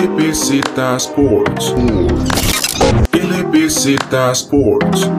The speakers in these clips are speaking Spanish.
LBZ Sports. LBZ Sports.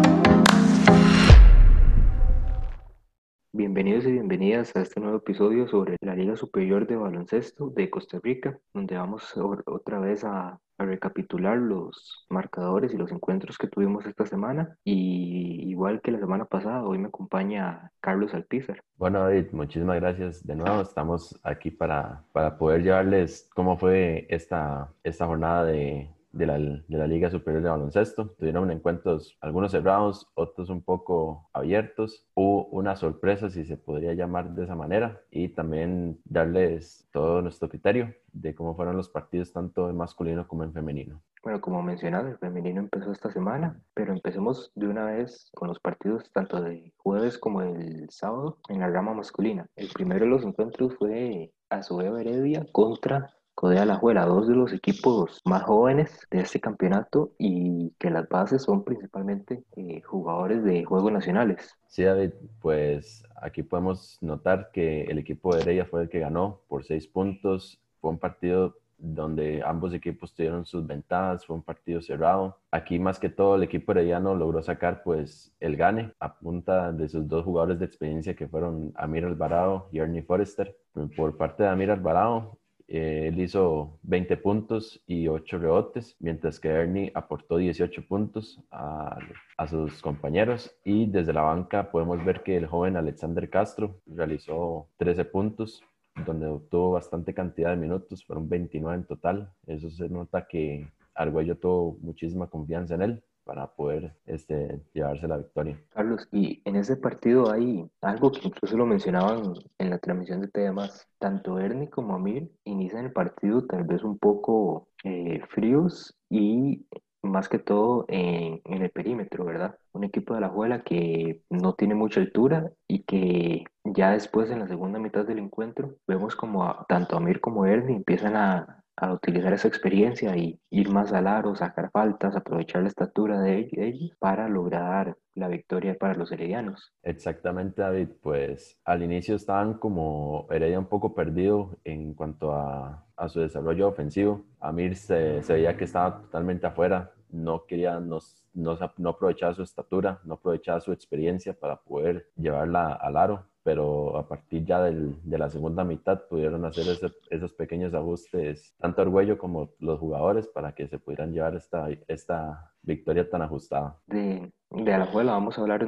Bienvenidos y bienvenidas a este nuevo episodio sobre la Liga Superior de Baloncesto de Costa Rica, donde vamos otra vez a, a recapitular los marcadores y los encuentros que tuvimos esta semana. Y igual que la semana pasada, hoy me acompaña Carlos Alpizar. Bueno, David, muchísimas gracias de nuevo. Estamos aquí para, para poder llevarles cómo fue esta, esta jornada de, de la, de la Liga Superior de Baloncesto. Tuvieron encuentros, algunos cerrados, otros un poco abiertos. Hubo una sorpresa, si se podría llamar de esa manera, y también darles todo nuestro criterio de cómo fueron los partidos tanto en masculino como en femenino. Bueno, como mencionado, el femenino empezó esta semana, pero empecemos de una vez con los partidos tanto de jueves como el sábado en la rama masculina. El primero de los encuentros fue Azueo Heredia contra Codea La Juela, dos de los equipos más jóvenes de este campeonato y que las bases son principalmente eh, jugadores de juegos nacionales. Sí, David, pues aquí podemos notar que el equipo de Heredia fue el que ganó por seis puntos. Fue un partido donde ambos equipos tuvieron sus ventajas, fue un partido cerrado. Aquí más que todo el equipo herediano logró sacar pues el gane a punta de sus dos jugadores de experiencia que fueron Amir Alvarado y Ernie Forrester. Por parte de Amir Alvarado, eh, él hizo 20 puntos y 8 rebotes, mientras que Ernie aportó 18 puntos a, a, sus compañeros. Y desde la banca podemos ver que el joven Alexander Castro realizó 13 puntos, donde obtuvo bastante cantidad de minutos, fueron 29 en total. Eso se nota que Argüello tuvo muchísima confianza en él para poder este, llevarse la victoria. Carlos, y en ese partido hay algo que incluso lo mencionaban en la transmisión de TDMás. Tanto Ernie como Amir inician el partido tal vez un poco eh, fríos y más que todo en, el perímetro, ¿verdad? Un equipo de la Juela que no tiene mucha altura y que ya después en la segunda mitad del encuentro vemos como tanto Amir como Ernie empiezan a, a utilizar esa experiencia y ir más al aro, sacar faltas, aprovechar la estatura de ellos para lograr la victoria para los heredianos. Exactamente, David. Pues al inicio estaban como Heredia un poco perdido en cuanto a, a su desarrollo ofensivo. Amir se, se, veía que estaba totalmente afuera, no quería, no, no, aprovechaba su estatura, no aprovechaba su experiencia para poder llevarla al aro pero a partir ya del, de la segunda mitad pudieron hacer ese, esos pequeños ajustes, tanto Argüello como los jugadores, para que se pudieran llevar esta, esta victoria tan ajustada. De, de Alajuela vamos a hablar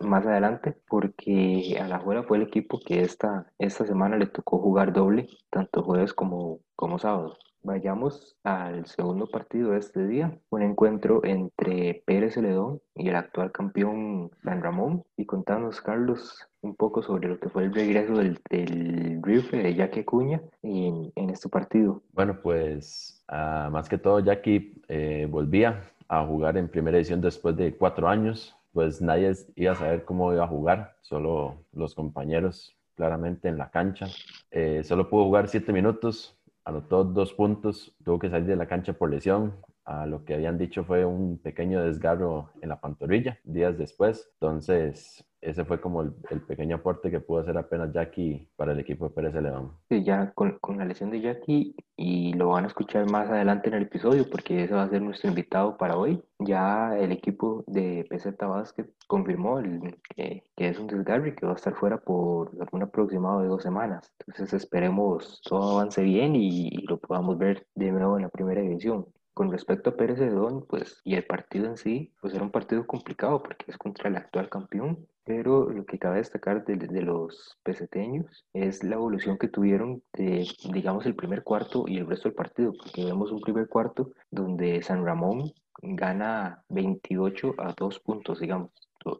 más adelante, porque Alajuela fue el equipo que esta, esta semana le tocó jugar doble, tanto jueves como, como sábado. Vayamos al segundo partido de este día, un encuentro entre Pérez Celedón y el actual campeón San Ramón. Y contanos, Carlos, un poco sobre lo que fue el regreso del, del rifle de Jackie Acuña en, en este partido. Bueno, pues uh, más que todo Jackie eh, volvía a jugar en primera edición después de cuatro años. Pues nadie iba a saber cómo iba a jugar, solo los compañeros claramente en la cancha. Eh, solo pudo jugar siete minutos, anotó dos puntos, tuvo que salir de la cancha por lesión. A lo que habían dicho fue un pequeño desgarro en la pantorrilla días después. Entonces, ese fue como el, el, pequeño aporte que pudo hacer apenas Jackie para el equipo de Pérez León. Sí, ya con, con, la lesión de Jackie, y lo van a escuchar más adelante en el episodio, porque ese va a ser nuestro invitado para hoy. Ya el equipo de PZ Basket confirmó el, que, que, es un desgarre que va a estar fuera por un aproximado de dos semanas. Entonces, esperemos todo avance bien y, y lo podamos ver de nuevo en la primera división. Con respecto a Pérez Celedón, pues, y el partido en sí, pues era un partido complicado porque es contra el actual campeón, pero lo que cabe destacar de, los peseteños es la evolución que tuvieron de, digamos, el primer cuarto y el resto del partido, porque vemos un primer cuarto donde San Ramón gana 28 a 2 puntos, digamos.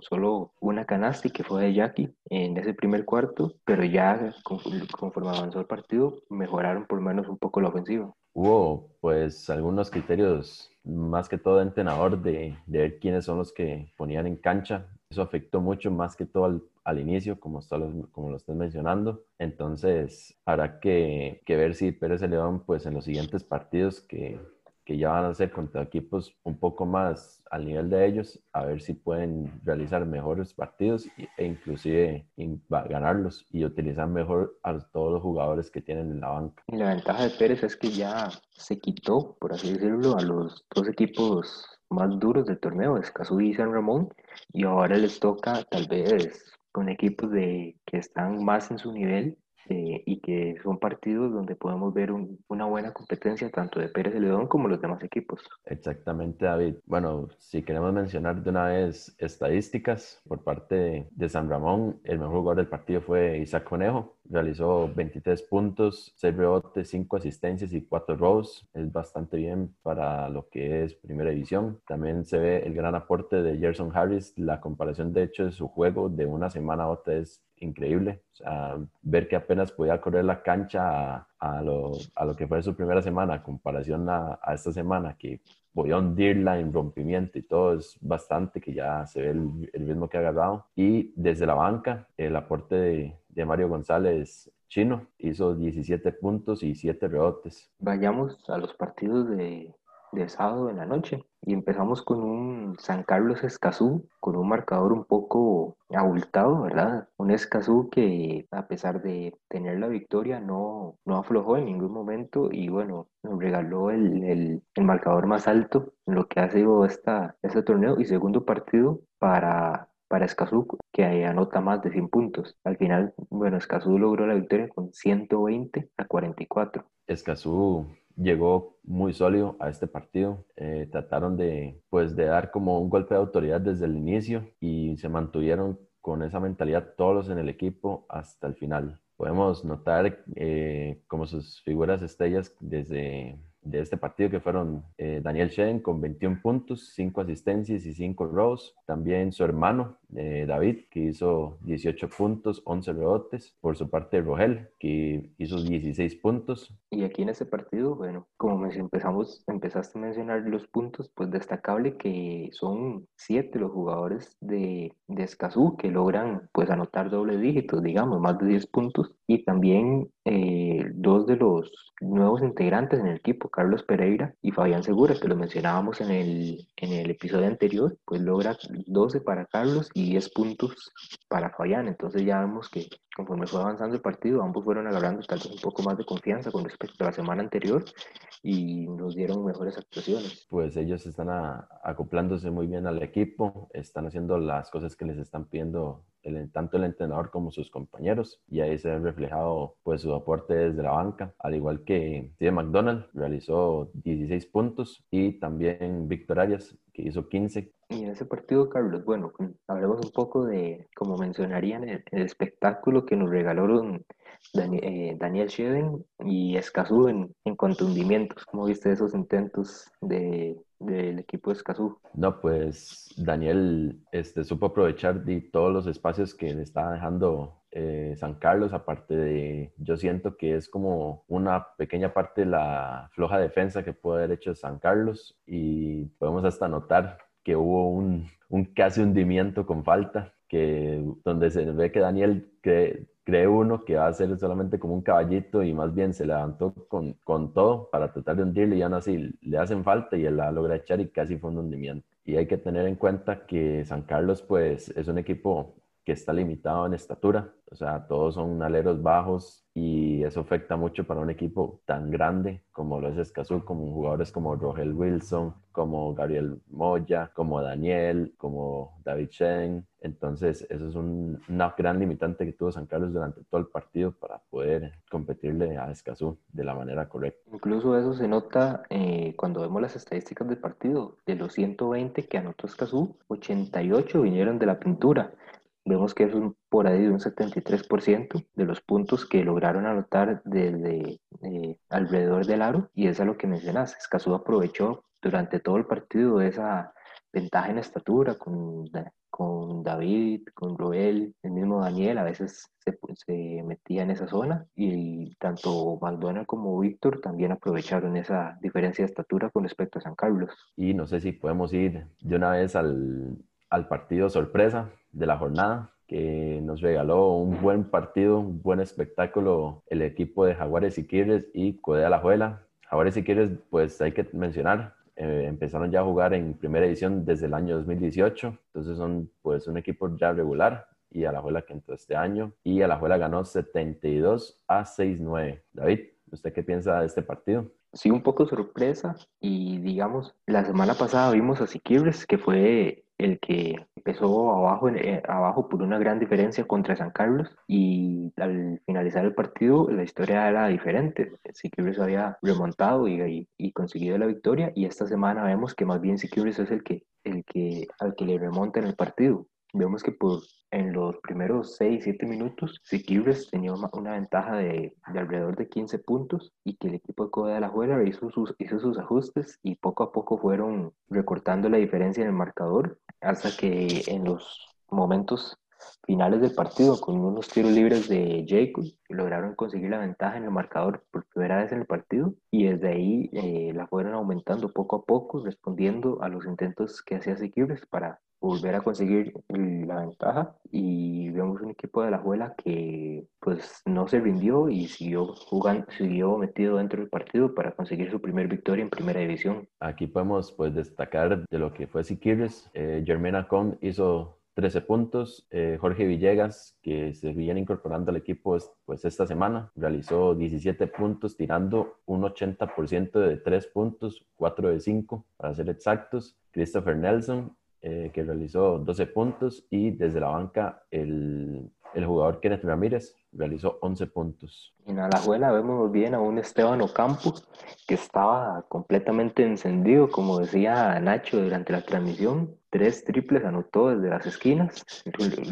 Solo una canasta que fue de Jackie en ese primer cuarto, pero ya conforme avanzó el partido, mejoraron por lo menos un poco la ofensiva. Hubo pues algunos criterios, más que todo de entrenador, de, de ver quiénes son los que ponían en cancha. Eso afectó mucho más que todo al, inicio, como, está lo, como lo estás mencionando. Entonces, habrá que, que ver si Pérez León, pues en los siguientes partidos que, que ya van a ser contra equipos un poco más al nivel de ellos, a ver si pueden realizar mejores partidos e inclusive ganarlos y utilizar mejor a todos los jugadores que tienen en la banca. La ventaja de Pérez es que ya se quitó, por así decirlo, a los dos equipos más duros del torneo, Escazú y San Ramón, y ahora les toca tal vez con equipos de, que están más en su nivel eh, y que son partidos donde podemos ver una buena competencia tanto de Pérez de León como los demás equipos. Exactamente, David. Bueno, si queremos mencionar de una vez estadísticas por parte de San Ramón, el mejor jugador del partido fue Isaac Conejo, realizó 23 puntos, 6 rebotes, 5 asistencias y 4 robos. Es bastante bien para lo que es primera división. También se ve el gran aporte de Gerson Harris. La comparación, de hecho, de su juego de una semana a otra es increíble. Ver que apenas podía correr la cancha a, lo, a lo, que fue su primera semana, comparación a esta semana, que hundirla en rompimiento y todo, es bastante que ya se ve el, el ritmo que ha agarrado. Y desde la banca, el aporte de, de Mario González Chino hizo 17 puntos y 7 rebotes. Vayamos a los partidos de, de sábado en la noche. Y empezamos con un San Carlos Escazú, con un marcador un poco abultado, ¿verdad? Un Escazú que a pesar de tener la victoria no, no aflojó en ningún momento y bueno, nos regaló el, el, el marcador más alto en lo que ha sido esta, este torneo y segundo partido para para Escazú, que anota más de 100 puntos. Al final, bueno, Escazú logró la victoria con 120 a 44. Escazú llegó muy sólido a este partido. Eh, trataron de, pues, de dar como un golpe de autoridad desde el inicio y se mantuvieron con esa mentalidad todos en el equipo hasta el final. Podemos notar eh, como sus figuras estrellas desde de este partido que fueron eh, Daniel Shen con 21 puntos, 5 asistencias y 5 robos. También su hermano eh, David que hizo 18 puntos, 11 rebotes. Por su parte Rogel que hizo 16 puntos. Y aquí en ese partido, bueno, como empezamos, empezaste a mencionar los puntos, pues destacable que son 7 los jugadores de, de Escazú que logran pues anotar doble dígitos, digamos, más de 10 puntos. Y también eh, dos de los nuevos integrantes en el equipo, Carlos Pereira y Fabián Segura, que lo mencionábamos en el, en el episodio anterior, pues logra 12 para Carlos y 10 puntos para Fabián. Entonces ya vemos que conforme fue avanzando el partido, ambos fueron agarrando tal vez un poco más de confianza con respecto a la semana anterior y nos dieron mejores actuaciones. Pues ellos están acoplándose muy bien al equipo, están haciendo las cosas que les están pidiendo el, tanto el entrenador como sus compañeros y ahí se ha reflejado pues su aporte desde la banca, al igual que Steve McDonald realizó 16 puntos y también Víctor Arias que hizo 15. Y en ese partido, Carlos, bueno, hablemos un poco de, como mencionarían, el, el espectáculo que nos regalaron eh, Daniel, Daniel y Escazú en, en cuanto ¿Cómo viste esos intentos de, del equipo de Escazú? No, pues Daniel este, supo aprovechar de todos los espacios que le estaba dejando eh, San Carlos, aparte de, yo siento que es como una pequeña parte de la floja defensa que puede haber hecho San Carlos. Y podemos hasta notar que hubo un, un casi hundimiento con falta, que donde se ve que Daniel que cree uno que va a ser solamente como un caballito y más bien se levantó con, con todo para tratar de hundirle y aún así le hacen falta y él la logra echar y casi fue un hundimiento. Y hay que tener en cuenta que San Carlos pues es un equipo que está limitado en estatura, o sea, todos son aleros bajos y eso afecta mucho para un equipo tan grande como lo es Escazú, como jugadores como Rogel Wilson, como Gabriel Moya, como Daniel, como David Shen. Entonces, eso es un, una gran limitante que tuvo San Carlos durante todo el partido para poder competirle a Escazú de la manera correcta. Incluso eso se nota eh, cuando vemos las estadísticas del partido. De los 120 que anotó Escazú, 88 vinieron de la pintura vemos que es un, por ahí de un 73% de los puntos que lograron anotar desde eh, alrededor del aro y es a lo que mencionas, Escazú aprovechó durante todo el partido esa ventaja en estatura con, con David, con Roel, el mismo Daniel, a veces se, se, metía en esa zona y tanto McDonald como Víctor también aprovecharon esa diferencia de estatura con respecto a San Carlos. Y no sé si podemos ir de una vez al, al partido sorpresa de la jornada, que nos regaló un buen partido, un buen espectáculo el equipo de Jaguares y Quirres y Codea La Juela. Ahora si quieres, pues hay que mencionar, eh, empezaron ya a jugar en primera edición desde el año 2018, entonces son pues un equipo ya regular y Alajuela que entró este año y Alajuela ganó 72 a 6-9. David, ¿usted qué piensa de este partido? Sí, un poco sorpresa y digamos, la semana pasada vimos a Siquibres, que fue el que empezó abajo, eh, abajo por una gran diferencia contra San Carlos y al finalizar el partido la historia era diferente. Siquibres había remontado y, y, conseguido la victoria y esta semana vemos que más bien Siquibres es el que, el que, al que le remonta en el partido. Vemos que por, en los primeros 6, 7 minutos, Siquibres tenía una ventaja de, de, alrededor de 15 puntos y que el equipo de Coda de la Juela hizo sus, hizo sus ajustes y poco a poco fueron recortando la diferencia en el marcador hasta que en los momentos finales del partido, con unos tiros libres de Jacob, lograron conseguir la ventaja en el marcador por primera vez en el partido y desde ahí eh, la fueron aumentando poco a poco, respondiendo a los intentos que hacía Siquibres para volver a conseguir la ventaja y vemos un equipo de la Juela que pues no se rindió y siguió jugando, siguió metido dentro del partido para conseguir su primer victoria en primera división. Aquí podemos pues destacar de lo que fue Siquirres, eh, Germana Con hizo 13 puntos. Eh, Jorge Villegas, que se viene incorporando al equipo pues esta semana, realizó 17 puntos, tirando un 80% de 3 puntos, 4 de 5 para ser exactos. Christopher Nelson eh, que realizó 12 puntos y desde la banca el, el jugador Kenneth Ramírez realizó 11 puntos. En Alajuela vemos bien a un Esteban Ocampo que estaba completamente encendido, como decía Nacho durante la transmisión. Tres triples anotó desde las esquinas,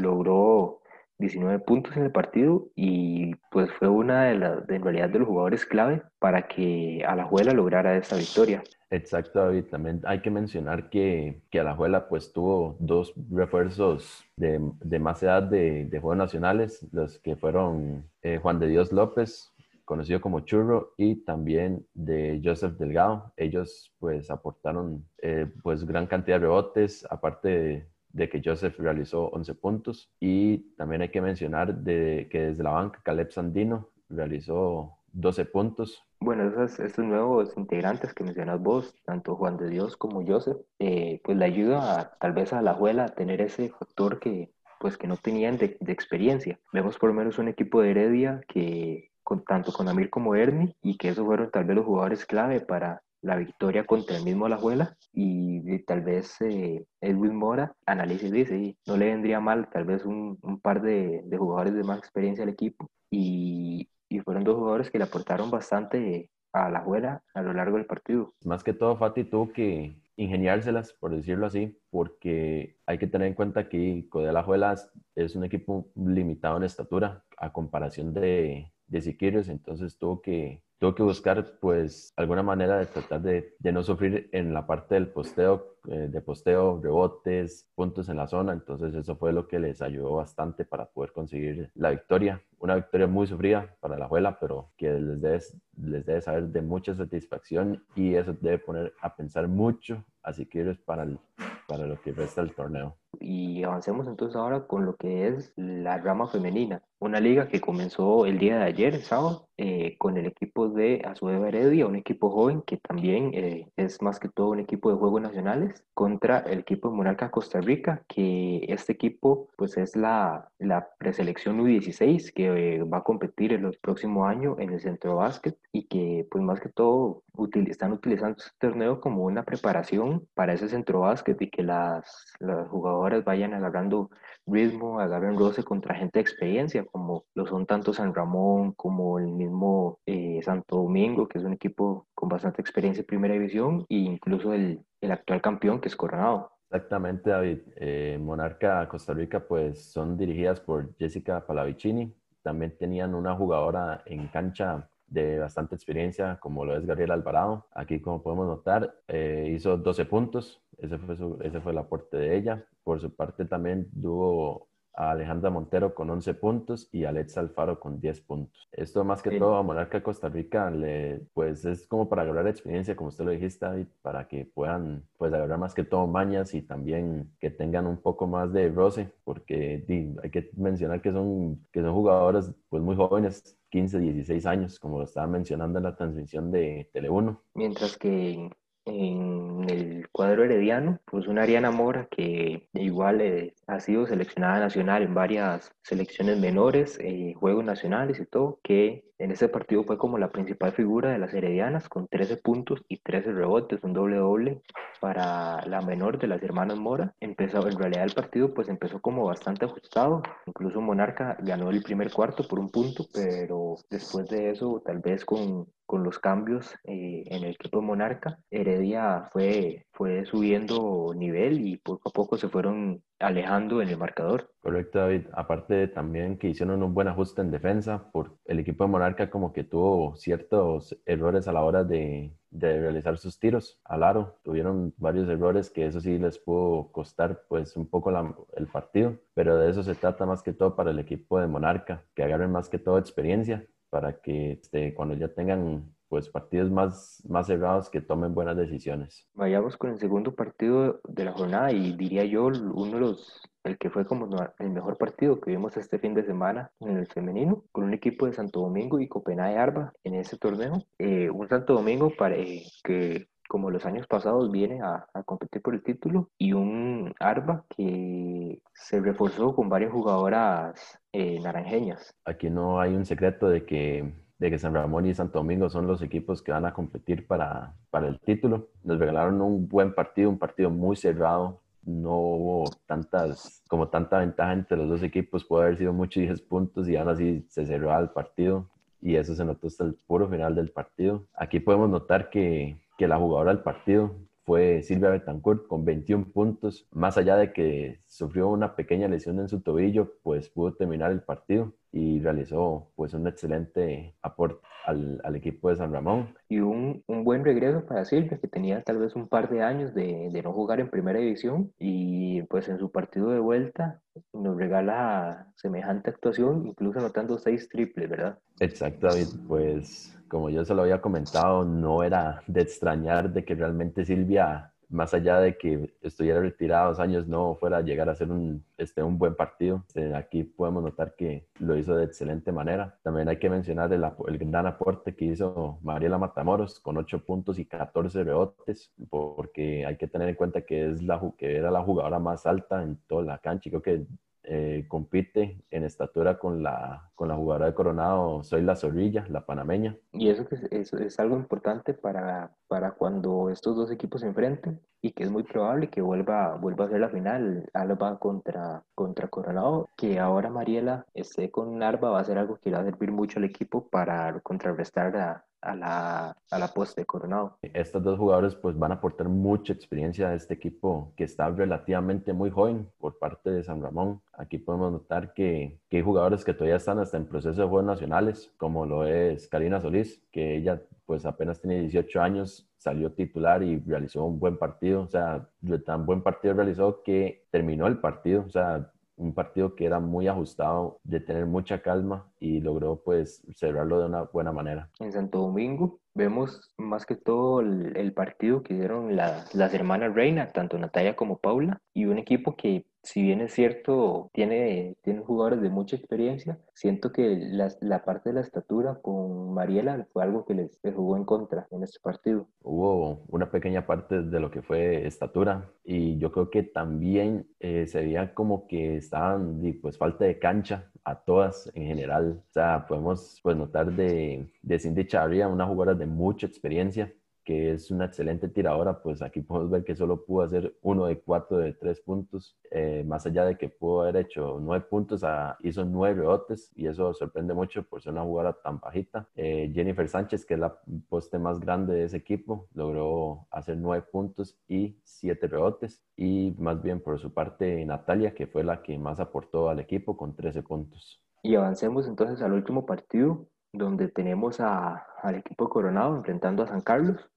logró 19 puntos en el partido y pues fue una de las, en realidad, de los jugadores clave para que Alajuela lograra esta victoria. Exacto, David. También hay que mencionar que, que Alajuela pues tuvo dos refuerzos de, de más edad de, de, Juegos Nacionales, los que fueron eh, Juan de Dios López, conocido como Churro, y también de Joseph Delgado. Ellos pues aportaron eh, pues gran cantidad de rebotes, aparte de, de que Joseph realizó 11 puntos. Y también hay que mencionar de, que desde la banca Caleb Sandino realizó 12 puntos. Bueno, esos, estos nuevos integrantes que mencionas vos, tanto Juan de Dios como Joseph, eh, pues le ayuda tal vez a la abuela a tener ese factor que pues que no tenían de, de, experiencia. Vemos por lo menos un equipo de Heredia que con, tanto con Amir como Ernie y que esos fueron tal vez los jugadores clave para la victoria contra el mismo Alajuela y, y tal vez eh, Edwin Mora análisis dice, no le vendría mal tal vez un, un par de, de, jugadores de más experiencia al equipo y, y fueron dos jugadores que le aportaron bastante a la juela a lo largo del partido. Más que todo, Fati tuvo que ingeniárselas, por decirlo así, porque hay que tener en cuenta que Codela Juelas es un equipo limitado en estatura a comparación de, de Siquirios, entonces tuvo que tuvo que buscar pues alguna manera de tratar de, de no sufrir en la parte del posteo, eh, de posteo, rebotes, puntos en la zona. Entonces eso fue lo que les ayudó bastante para poder conseguir la victoria. Una victoria muy sufrida para la abuela, pero que les debe, les debe saber de mucha satisfacción y eso debe poner a pensar mucho así que para, el, para lo que resta del torneo. Y avancemos entonces ahora con lo que es la rama femenina, una liga que comenzó el día de ayer, sábado, eh, con el equipo de Azueva Heredia, un equipo joven que también eh, es más que todo un equipo de Juegos Nacionales, contra el equipo de Monarca Costa Rica, que este equipo pues es la, la preselección U16 que eh, va a competir el próximo año en el centro básquet y que pues más que todo util están utilizando este torneo como una preparación para ese centro básquet y que las, las jugadoras vayan agarrando ritmo, agarren roce contra gente de experiencia, como lo son tanto San Ramón como el mismo eh, Santo Domingo, que es un equipo con bastante experiencia en primera división, e incluso el, el actual campeón que es Coronado. Exactamente, David. Eh, Monarca Costa Rica, pues son dirigidas por Jessica Palavicini. También tenían una jugadora en cancha de bastante experiencia, como lo es Gabriel Alvarado. Aquí, como podemos notar, eh, hizo 12 puntos. Ese fue, su, ese fue el aporte de ella. Por su parte, también tuvo a Alejandra Montero con 11 puntos y a Alex Alfaro con 10 puntos. Esto más que todo a Monarca Costa Rica, le, pues es como para agarrar experiencia, como usted lo dijiste, David, para que puedan pues agarrar más que todo mañas y también que tengan un poco más de roce, porque hay que mencionar que son, que son jugadoras pues muy jóvenes, 15, 16 años, como lo estaba mencionando en la transmisión de Tele1. Mientras que en el cuadro herediano, pues una Ariana Mora que igual eh, ha sido seleccionada nacional en varias selecciones menores, eh, juegos nacionales y todo, que en ese partido fue como la principal figura de las heredianas con 13 puntos y 13 rebotes, un doble doble para la menor de las hermanas Mora. Empezó, en realidad el partido pues empezó como bastante ajustado, incluso Monarca ganó el primer cuarto por un punto, pero después de eso tal vez con, con los cambios eh, en el equipo Monarca, Heredia fue, fue subiendo nivel y poco a poco se fueron alejando en el marcador. Correcto, David. Aparte también que hicieron un buen ajuste en defensa, por el equipo de Monarca como que tuvo ciertos errores a la hora de, de realizar sus tiros al aro. Tuvieron varios errores que eso sí les pudo costar pues un poco el partido, pero de eso se trata más que todo para el equipo de Monarca, que agarren más que todo experiencia para que este, cuando ya tengan pues partidos más, más cerrados que tomen buenas decisiones. Vayamos con el segundo partido de la jornada y diría yo uno de los, el que fue como el mejor partido que vimos este fin de semana en el femenino, con un equipo de Santo Domingo y Copenhague Arba en ese torneo. Eh, un Santo Domingo para, eh, que como los años pasados viene a, a, competir por el título y un Arba que se reforzó con varias jugadoras eh, naranjeñas. Aquí no hay un secreto de que de que San Ramón y Santo Domingo son los equipos que van a competir para, para el título. Nos regalaron un buen partido, un partido muy cerrado. No hubo tantas, como tanta ventaja entre los dos equipos. Puede haber sido muchos 10 puntos y aún así se cerró el partido. Y eso se notó hasta el puro final del partido. Aquí podemos notar que, que la jugadora del partido fue Silvia Betancourt con 21 puntos. Más allá de que sufrió una pequeña lesión en su tobillo, pues pudo terminar el partido y realizó pues un excelente aporte al, al equipo de San Ramón. Y un, un, buen regreso para Silvia, que tenía tal vez un par de años de, de, no jugar en primera división y pues en su partido de vuelta nos regala semejante actuación, incluso anotando seis triples, ¿verdad? Exacto, David, pues como yo se lo había comentado, no era de extrañar de que realmente Silvia más allá de que estuviera retirado dos años, no fuera a llegar a ser un, este, un buen partido. Eh, aquí podemos notar que lo hizo de excelente manera. También hay que mencionar el, el gran aporte que hizo Mariela Matamoros con 8 puntos y 14 rebotes, porque hay que tener en cuenta que, es la, que era la jugadora más alta en toda la cancha. Creo que eh, compite en estatura con la, con la jugadora de Coronado, Soy la Zorrilla, la panameña. Y eso, es, algo importante para, para cuando estos dos equipos se enfrenten y que es muy probable que vuelva, vuelva a ser la final, Alba contra, contra Coronado, que ahora Mariela esté con Alba va a ser algo que va a servir mucho al equipo para contrarrestar a, a la, a la poste Coronado. Estos dos jugadores pues van a aportar mucha experiencia a este equipo que está relativamente muy joven por parte de San Ramón. Aquí podemos notar que, que hay jugadores que todavía están hasta en proceso de juegos nacionales, como lo es Karina Solís, que ella pues apenas tiene 18 años, salió titular y realizó un buen partido, o sea, tan buen partido realizó que terminó el partido, o sea, un partido que era muy ajustado, de tener mucha calma y logró pues cerrarlo de una buena manera. En Santo Domingo vemos más que todo el, el partido que dieron las hermanas Reina, tanto Natalia como Paula, y un equipo que si bien es cierto, tiene, tiene jugadores de mucha experiencia, siento que la, la parte de la estatura con Mariela fue algo que les, les, jugó en contra en este partido. Hubo una pequeña parte de lo que fue estatura y yo creo que también eh, se veía como que estaban, pues, falta de cancha a todas en general. O sea, podemos pues, notar de, de Cindy Charria, una jugadora de mucha experiencia, que es una excelente tiradora, pues aquí podemos ver que solo pudo hacer uno de cuatro de tres puntos, eh, más allá de que pudo haber hecho nueve puntos, a, hizo nueve rebotes y eso sorprende mucho por ser una jugadora tan bajita. Eh, Jennifer Sánchez, que es la poste más grande de ese equipo, logró hacer nueve puntos y siete rebotes y más bien por su parte Natalia, que fue la que más aportó al equipo con 13 puntos. Y avancemos entonces al último partido donde tenemos a, al equipo de Coronado enfrentando a San Carlos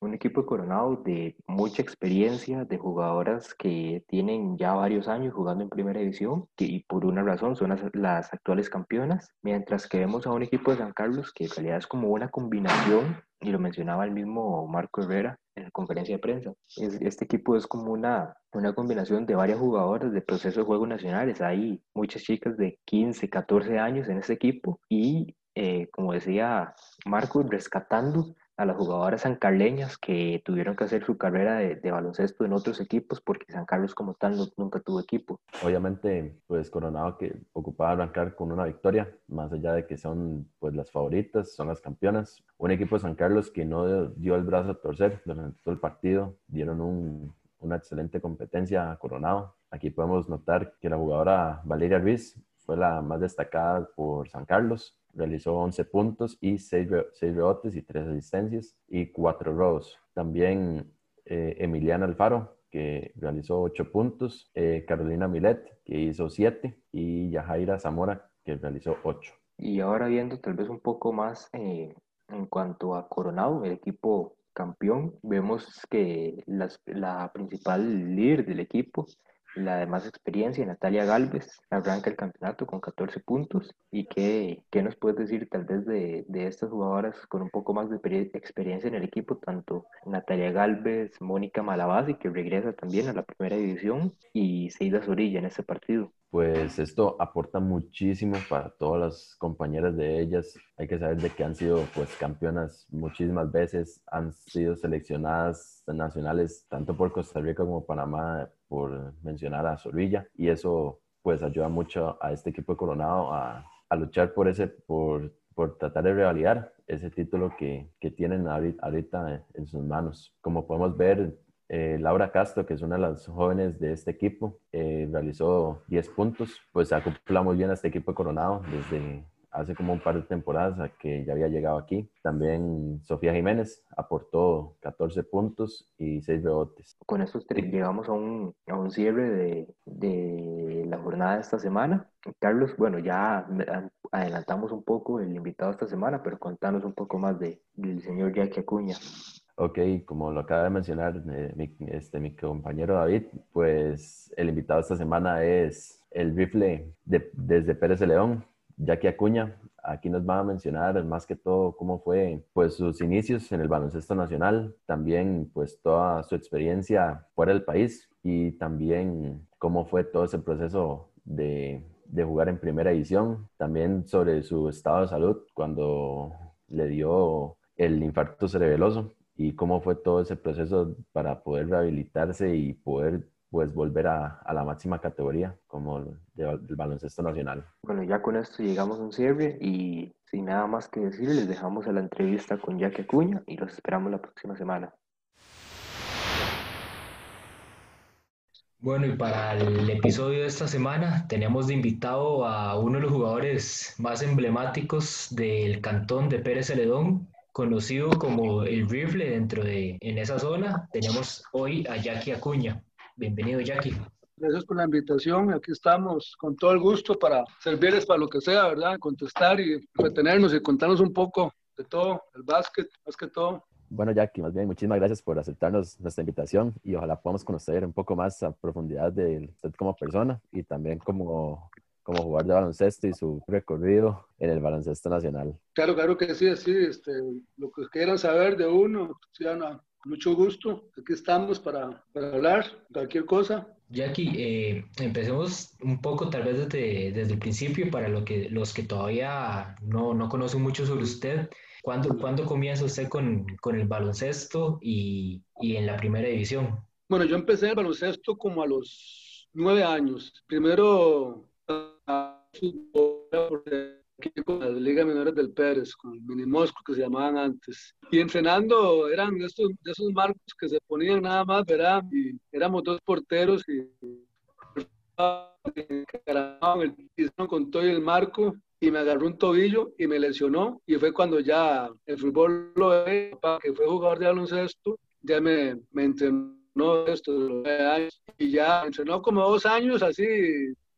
un equipo de Coronado de mucha experiencia, de jugadoras que tienen ya varios años jugando en primera división y por una razón son las, actuales campeonas, mientras que vemos a un equipo de San Carlos que en realidad es como una combinación, y lo mencionaba el mismo Marco Herrera en la conferencia de prensa. Este equipo es como una, una combinación de varias jugadoras de proceso de juego nacionales. Hay muchas chicas de 15, 14 años en este equipo y, eh, como decía Marco, rescatando a las jugadoras sancarleñas que tuvieron que hacer su carrera de, baloncesto en otros equipos porque San Carlos como tal nunca tuvo equipo. Obviamente, pues Coronado que ocupaba arrancar con una victoria, más allá de que son pues las favoritas, son las campeonas. Un equipo de San Carlos que no dio el brazo a torcer durante todo el partido, dieron una excelente competencia a Coronado. Aquí podemos notar que la jugadora Valeria Ruiz fue la más destacada por San Carlos realizó 11 puntos y 6, rebotes y 3 asistencias y 4 robos. También eh, Emiliana Alfaro, que realizó 8 puntos, eh, Carolina Milet, que hizo 7, y Yajaira Zamora, que realizó 8. Y ahora viendo tal vez un poco más eh, en cuanto a Coronado, el equipo campeón, vemos que la principal líder del equipo la de más experiencia, Natalia Galvez, arranca el campeonato con 14 puntos. ¿Y qué, qué nos puedes decir tal vez de, de, estas jugadoras con un poco más de experiencia en el equipo? Tanto Natalia Galvez, Mónica Malabasi, que regresa también a la primera división, y Seida Zorilla en ese partido. Pues esto aporta muchísimo para todas las compañeras de ellas. Hay que saber de que han sido pues campeonas muchísimas veces, han sido seleccionadas nacionales tanto por Costa Rica como Panamá por mencionar a Zorrilla y eso pues ayuda mucho a este equipo de Coronado a, luchar por ese, por, por, tratar de revalidar ese título que, que tienen ahorita en sus manos. Como podemos ver, eh, Laura Castro, que es una de las jóvenes de este equipo, eh, realizó 10 puntos, pues acoplamos bien a este equipo Coronado desde hace como un par de temporadas a que ya había llegado aquí. También Sofía Jiménez aportó 14 puntos y 6 rebotes. Con estos tres llegamos a un, a un cierre de, de, la jornada de esta semana. Carlos, bueno, ya adelantamos un poco el invitado esta semana, pero contanos un poco más de, del señor Jackie Acuña. Ok, como lo acaba de mencionar eh, mi, este, mi compañero David, pues el invitado esta semana es el rifle de, desde Pérez de León, Jackie Acuña, aquí nos va a mencionar más que todo cómo fue pues sus inicios en el baloncesto nacional, también pues toda su experiencia fuera del país y también cómo fue todo ese proceso de, de jugar en primera edición, también sobre su estado de salud cuando le dio el infarto cerebeloso y cómo fue todo ese proceso para poder rehabilitarse y poder pues volver a, a la máxima categoría como del baloncesto nacional. Bueno, ya con esto llegamos a un cierre y sin nada más que decir, les dejamos a la entrevista con Jackie Acuña y los esperamos la próxima semana. Bueno, y para el episodio de esta semana tenemos de invitado a uno de los jugadores más emblemáticos del cantón de Pérez Celedón, conocido como el rifle dentro de en esa zona. Tenemos hoy a Jackie Acuña. Bienvenido, Jackie. Gracias por la invitación. Aquí estamos con todo el gusto para servirles para lo que sea, ¿verdad? Contestar y retenernos y contarnos un poco de todo, el básquet, más que todo. Bueno, Jackie, más bien, muchísimas gracias por aceptarnos nuestra invitación y ojalá podamos conocer un poco más a profundidad de usted como persona y también como, como jugador de baloncesto y su recorrido en el baloncesto nacional. Claro, claro que sí, sí, este, lo que quieran saber de uno, sí, mucho gusto. Aquí estamos para, para hablar cualquier cosa. Jackie, eh, empecemos un poco tal vez desde, desde, el principio para lo que, los que todavía no, no conocen mucho sobre usted. ¿Cuándo, ¿cuándo comienza usted con, con el baloncesto y, y, en la primera división? Bueno, yo empecé el baloncesto como a los nueve años. Primero, con las ligas menores del Pérez, con el Mini Mosco que se llamaban antes. Y entrenando eran de esos, de esos marcos que se ponían nada más, ¿verdad? Y éramos dos porteros y con todo el marco y me agarró un tobillo y me lesionó y fue cuando ya el fútbol lo ve, que fue jugador de baloncesto, ya me, me entrenó esto años y ya entrenó como dos años así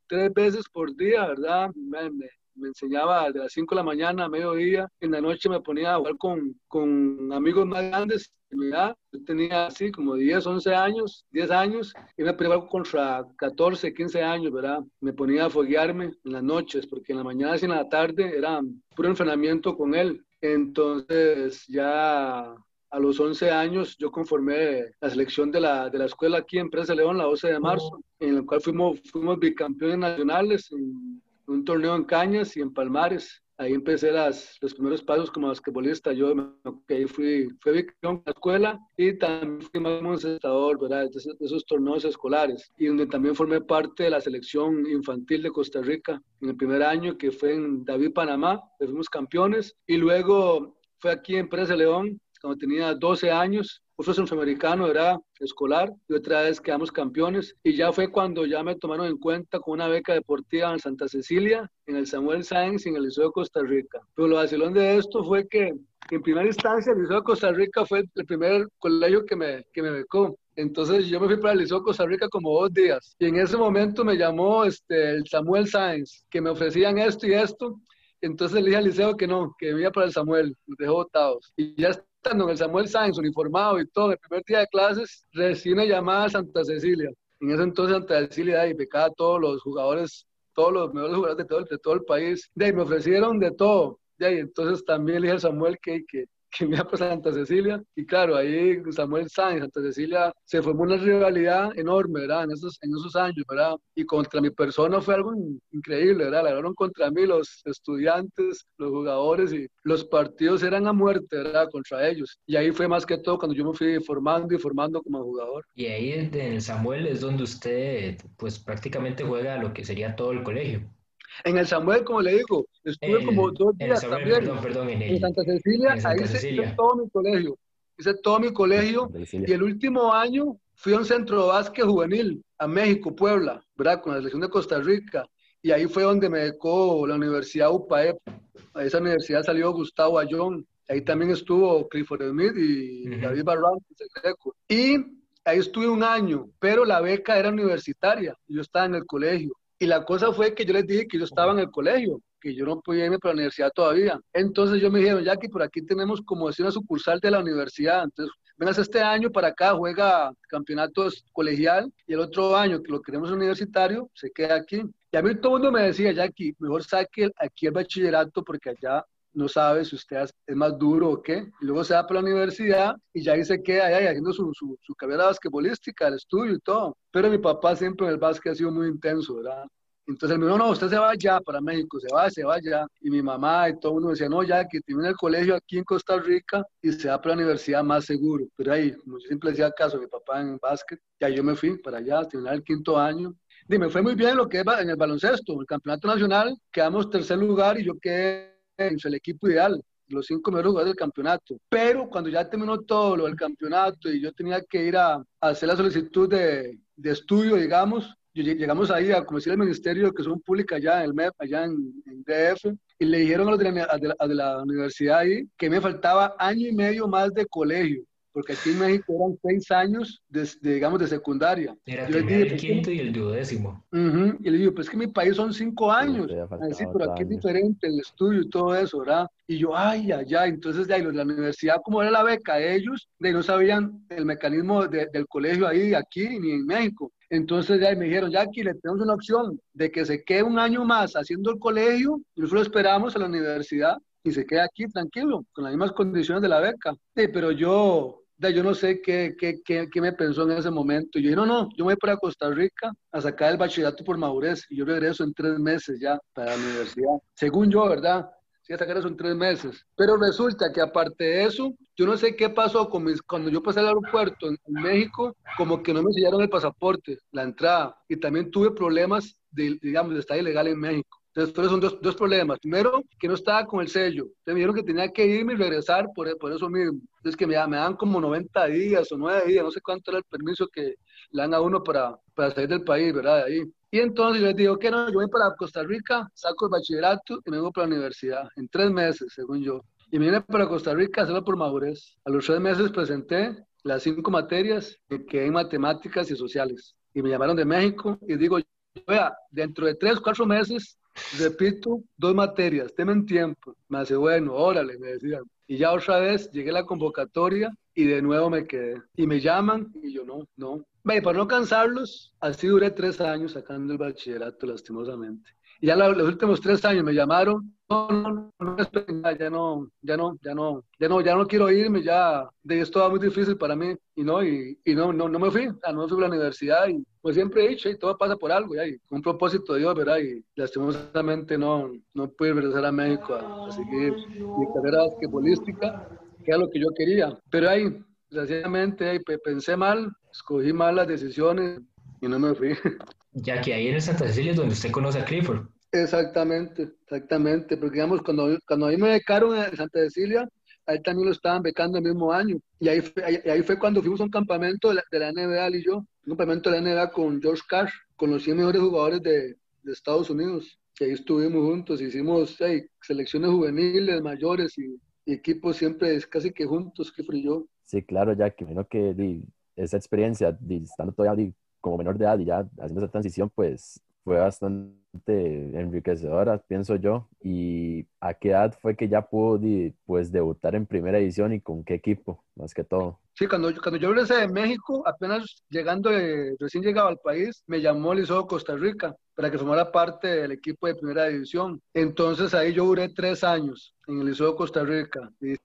tres veces por día, ¿verdad? Me, me enseñaba de las 5 de la mañana a mediodía, en la noche me ponía a jugar con, con amigos más grandes edad, yo tenía así como 10, 11 años, 10 años, y me ponía contra 14, 15 años, ¿verdad? Me ponía a foguearme en las noches, porque en la mañana y en la tarde era puro entrenamiento con él. Entonces ya a los 11 años yo conformé la selección de la, de la escuela aquí en Presa León, la 12 de marzo, en la cual fuimos, fuimos bicampeones nacionales en un torneo en Cañas y en Palmares. Ahí empecé las, los primeros pasos como basquetbolista. Yo okay, fui, fui bicampeón en la escuela y también fui más ¿verdad? De esos, de esos torneos escolares. Y donde también formé parte de la selección infantil de Costa Rica en el primer año, que fue en David, Panamá, fuimos campeones. Y luego fue aquí en Presa León, cuando tenía 12 años, fue centroamericano, era escolar, y otra vez quedamos campeones, y ya fue cuando ya me tomaron en cuenta con una beca deportiva en Santa Cecilia, en el Samuel Sáenz y en el Liceo de Costa Rica. Pero lo vacilón de esto fue que en primera instancia el Liceo de Costa Rica fue el primer colegio que me, que me becó. Entonces yo me fui para el Liceo Costa Rica como dos días. Y en ese momento me llamó este, el Samuel Sáenz, que me ofrecían esto y esto. Entonces le dije al liceo que no, que iba para el Samuel, nos dejó votados. Y ya estando en el Samuel Sáenz, uniformado y todo, el primer día de clases, recién una llamada Santa Cecilia. En ese entonces Santa Cecilia y becaba a todos los jugadores, todos los mejores jugadores de todo, de todo el país. De ahí me ofrecieron de todo. De ahí entonces también le dije a Samuel que, que, que me para Santa Cecilia. Y claro, ahí Samuel Sáenz, Santa Cecilia, se formó una rivalidad enorme, ¿verdad? En esos, en esos años, ¿verdad? Y contra mi persona fue algo increíble, ¿verdad? La ganaron contra mí los estudiantes, los jugadores y los partidos eran a muerte, ¿verdad? Contra ellos. Y ahí fue más que todo cuando yo me fui formando y formando como jugador. Y ahí en Samuel es donde usted, pues prácticamente juega lo que sería todo el colegio. En el Samuel, como le digo, estuve como dos días también. Perdón, perdón, en, el, en Santa Cecilia, en Santa ahí Cecilia. hice todo mi colegio. Hice todo mi colegio. Y el último año fui a un centro de básquet juvenil a México, Puebla, ¿verdad? Con la selección de Costa Rica. Y ahí fue donde me becó la Universidad UPAEP. A esa universidad salió Gustavo Ayón. Ahí también estuvo Clifford Smith y Ujú. David Barrantes, el Greco. Y ahí estuve un año, pero la beca era universitaria. Yo estaba en el colegio. Y la cosa fue que yo les dije que yo estaba en el colegio, que yo no podía irme para la universidad todavía. Entonces yo me dijeron, Jackie, por aquí tenemos como decir una sucursal de la universidad. Entonces, vengas este año para acá, juega campeonatos colegial y el otro año que lo queremos universitario, se queda aquí. Y a mí todo el mundo me decía, Jackie, mejor saque aquí el bachillerato porque allá no sabe si usted es más duro o qué. Y luego se va para la universidad y ya ahí se queda ahí haciendo su, su, su carrera basquetbolística, el estudio y todo. Pero mi papá siempre en el básquet ha sido muy intenso, ¿verdad? Entonces me dijo, no, usted se va ya para México, se va, se va ya. Y mi mamá y todo el mundo decía, no, ya que termina el colegio aquí en Costa Rica y se va para la universidad más seguro. Pero ahí, como yo siempre decía caso mi papá en básquet, ya yo me fui para allá, terminar el quinto año. Y me fue muy bien lo que es en el baloncesto, el campeonato nacional, quedamos tercer lugar y yo quedé en el equipo ideal los cinco mejores jugadores del campeonato. Pero cuando ya terminó todo lo del campeonato y yo tenía que ir a, a hacer la solicitud de, de estudio, digamos, llegamos ahí a como decir el Ministerio de Educación Pública allá el MEP, allá en, en DF, y le dijeron a los de la, de la, de la universidad ahí que me faltaba año y medio más de colegio porque aquí en México eran seis años, de, de, digamos, de secundaria. Era Yo terminar dije, el quinto y el duodécimo. Ujú, Y le digo, pues es que mi país son cinco años. todavía A faltaba decir, pero aquí es año. diferente el estudio y todo eso, ¿verdad? Y yo, ay, ay, ay. Entonces, de ahí, de la universidad, como era la beca, ellos de ahí no sabían el mecanismo de- del colegio ahí, aquí, ni en México. Entonces, de ahí me dijeron, ya aquí le tenemos una opción de que se quede un año más haciendo el colegio, y nosotros lo esperamos a la universidad y se quede aquí tranquilo, con las mismas condiciones de la beca. Sí, pero yo, de, yo no sé qué, qué, qué, qué me pensó en ese momento. Y yo dije, no, no, yo me voy para Costa Rica a sacar el bachillerato por madurez y yo regreso en tres meses ya para la universidad. Según yo, ¿verdad? Sí, a sacar eso en tres meses. Pero resulta que aparte de eso, yo no sé qué pasó con mis, cuando yo pasé al aeropuerto en, México, como que no me sellaron el pasaporte, la entrada. Y también tuve problemas de, digamos, de estar ilegal en México. Entonces, fueron dos, dos problemas. Primero, que no estaba con el sello. Entonces, me dijeron que tenía que irme y regresar por, por eso mismo. Entonces, que me, me dan como 90 días o 9 días, no sé cuánto era el permiso que le dan a uno para, para salir del país, ¿verdad? De ahí. Y entonces yo les digo que no, yo voy para Costa Rica, saco el bachillerato y me vengo para la universidad en tres meses, según yo. Y me vine para Costa Rica hacerlo por madurez. A los tres meses presenté las cinco materias que quedé en matemáticas y sociales. Y me llamaron de México y digo, vea, dentro de tres, cuatro meses repito, dos materias, temen tiempo. Me hace, bueno, órale, me decían. Y ya otra vez llegué a la convocatoria y de nuevo me quedé. Y me llaman y yo no, no. Ve, para no cansarlos, así duré tres años sacando el bachillerato, lastimosamente. Y ya los últimos tres años me llamaron, no, no, no, ya no, ya no, ya no, ya no, ya no quiero irme, ya, de esto va muy difícil para mí, y no, y, y no, no, no me fui, no fui a la universidad, y pues siempre he dicho, y todo pasa por algo, ya, y un propósito de Dios, ¿verdad? Y lastimosamente no, no pude regresar a México a, a seguir mi carrera basquetbolística, que era lo que yo quería, pero ahí, desgraciadamente, ahí pensé mal, escogí mal las decisiones, y no me fui. Ya que ahí en el Santa Cecilia es donde usted conoce a Clifford. Exactamente, exactamente, porque digamos, cuando, cuando ahí me becaron en Santa Cecilia, ahí también lo estaban becando el mismo año. Y ahí fue, ahí, fue cuando fuimos a un campamento de la, de la NBA, él y yo, un campamento de la NBA con George Cash, con los 100 mejores jugadores de, de Estados Unidos. Que ahí estuvimos juntos, hicimos hey, selecciones juveniles, mayores y, y, equipos siempre casi que juntos, que fui yo. Sí, claro, ya que menos que di, esa experiencia, di, estando todavía di, como menor de edad y ya haciendo esa transición, pues fue bastante enriquecedora, pienso yo. ¿Y a qué edad fue que ya pudo pues, debutar en primera edición y con qué equipo, más que todo? Sí, cuando, cuando yo regresé de México, apenas llegando, recién llegado al país, me llamó Liceo Costa Rica para que formara parte del equipo de primera división. Entonces ahí yo duré tres años en el Liceo Costa Rica, de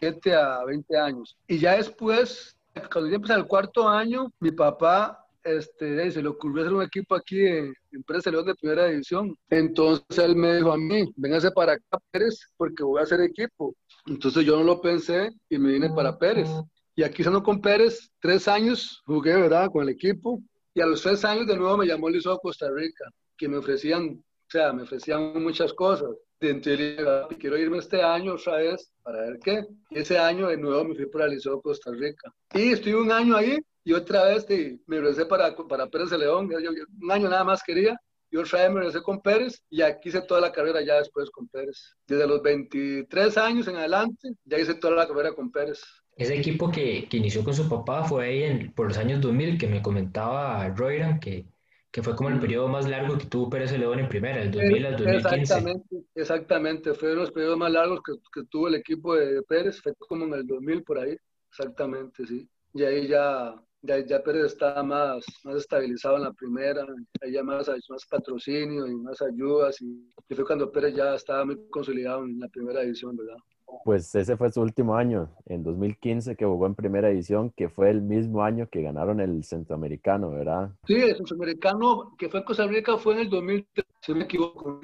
17 a 20 años. Y ya después, cuando ya empecé el cuarto año, mi papá este, se le ocurrió hacer un equipo aquí en Empresa León de Primera División. Entonces él me dijo a mí, véngase para acá, Pérez, porque voy a hacer equipo. Entonces yo no lo pensé y me vine para Pérez. Y aquí estando con Pérez, tres años jugué, ¿verdad?, con el equipo. Y a los tres años de nuevo me llamó el Liceo Costa Rica, que me ofrecían, o sea, me ofrecían muchas cosas. Entonces, quiero irme este año otra vez para ver qué. Ese año de nuevo me fui para el Liceo Costa Rica. Y estuve un año ahí y otra vez me regresé para, para Pérez de León, yo, un año nada más quería, y otra vez me regresé con Pérez y aquí hice toda la carrera ya después con Pérez. Desde los 23 años en adelante, ya hice toda la carrera con Pérez. Ese equipo que, que inició con su papá fue ahí en, por los años 2000, que me comentaba Royran, que, que fue como el periodo más largo que tuvo Pérez de León en primera, el 2000 al 2015. Exactamente, exactamente, fue uno de los periodos más largos que, que tuvo el equipo de Pérez, fue como en el 2000 por ahí, exactamente, sí. Y ahí ya ya, ya Pérez estaba más, más estabilizado en la primera, hay ya más, más patrocinio y más ayudas, y, fue cuando Pérez ya estaba muy consolidado en la primera edición, ¿verdad? Pues ese fue su último año, en 2015 que jugó en primera edición, que fue el mismo año que ganaron el Centroamericano, ¿verdad? Sí, el Centroamericano que fue en Costa Rica fue en el 2003, si me equivoco,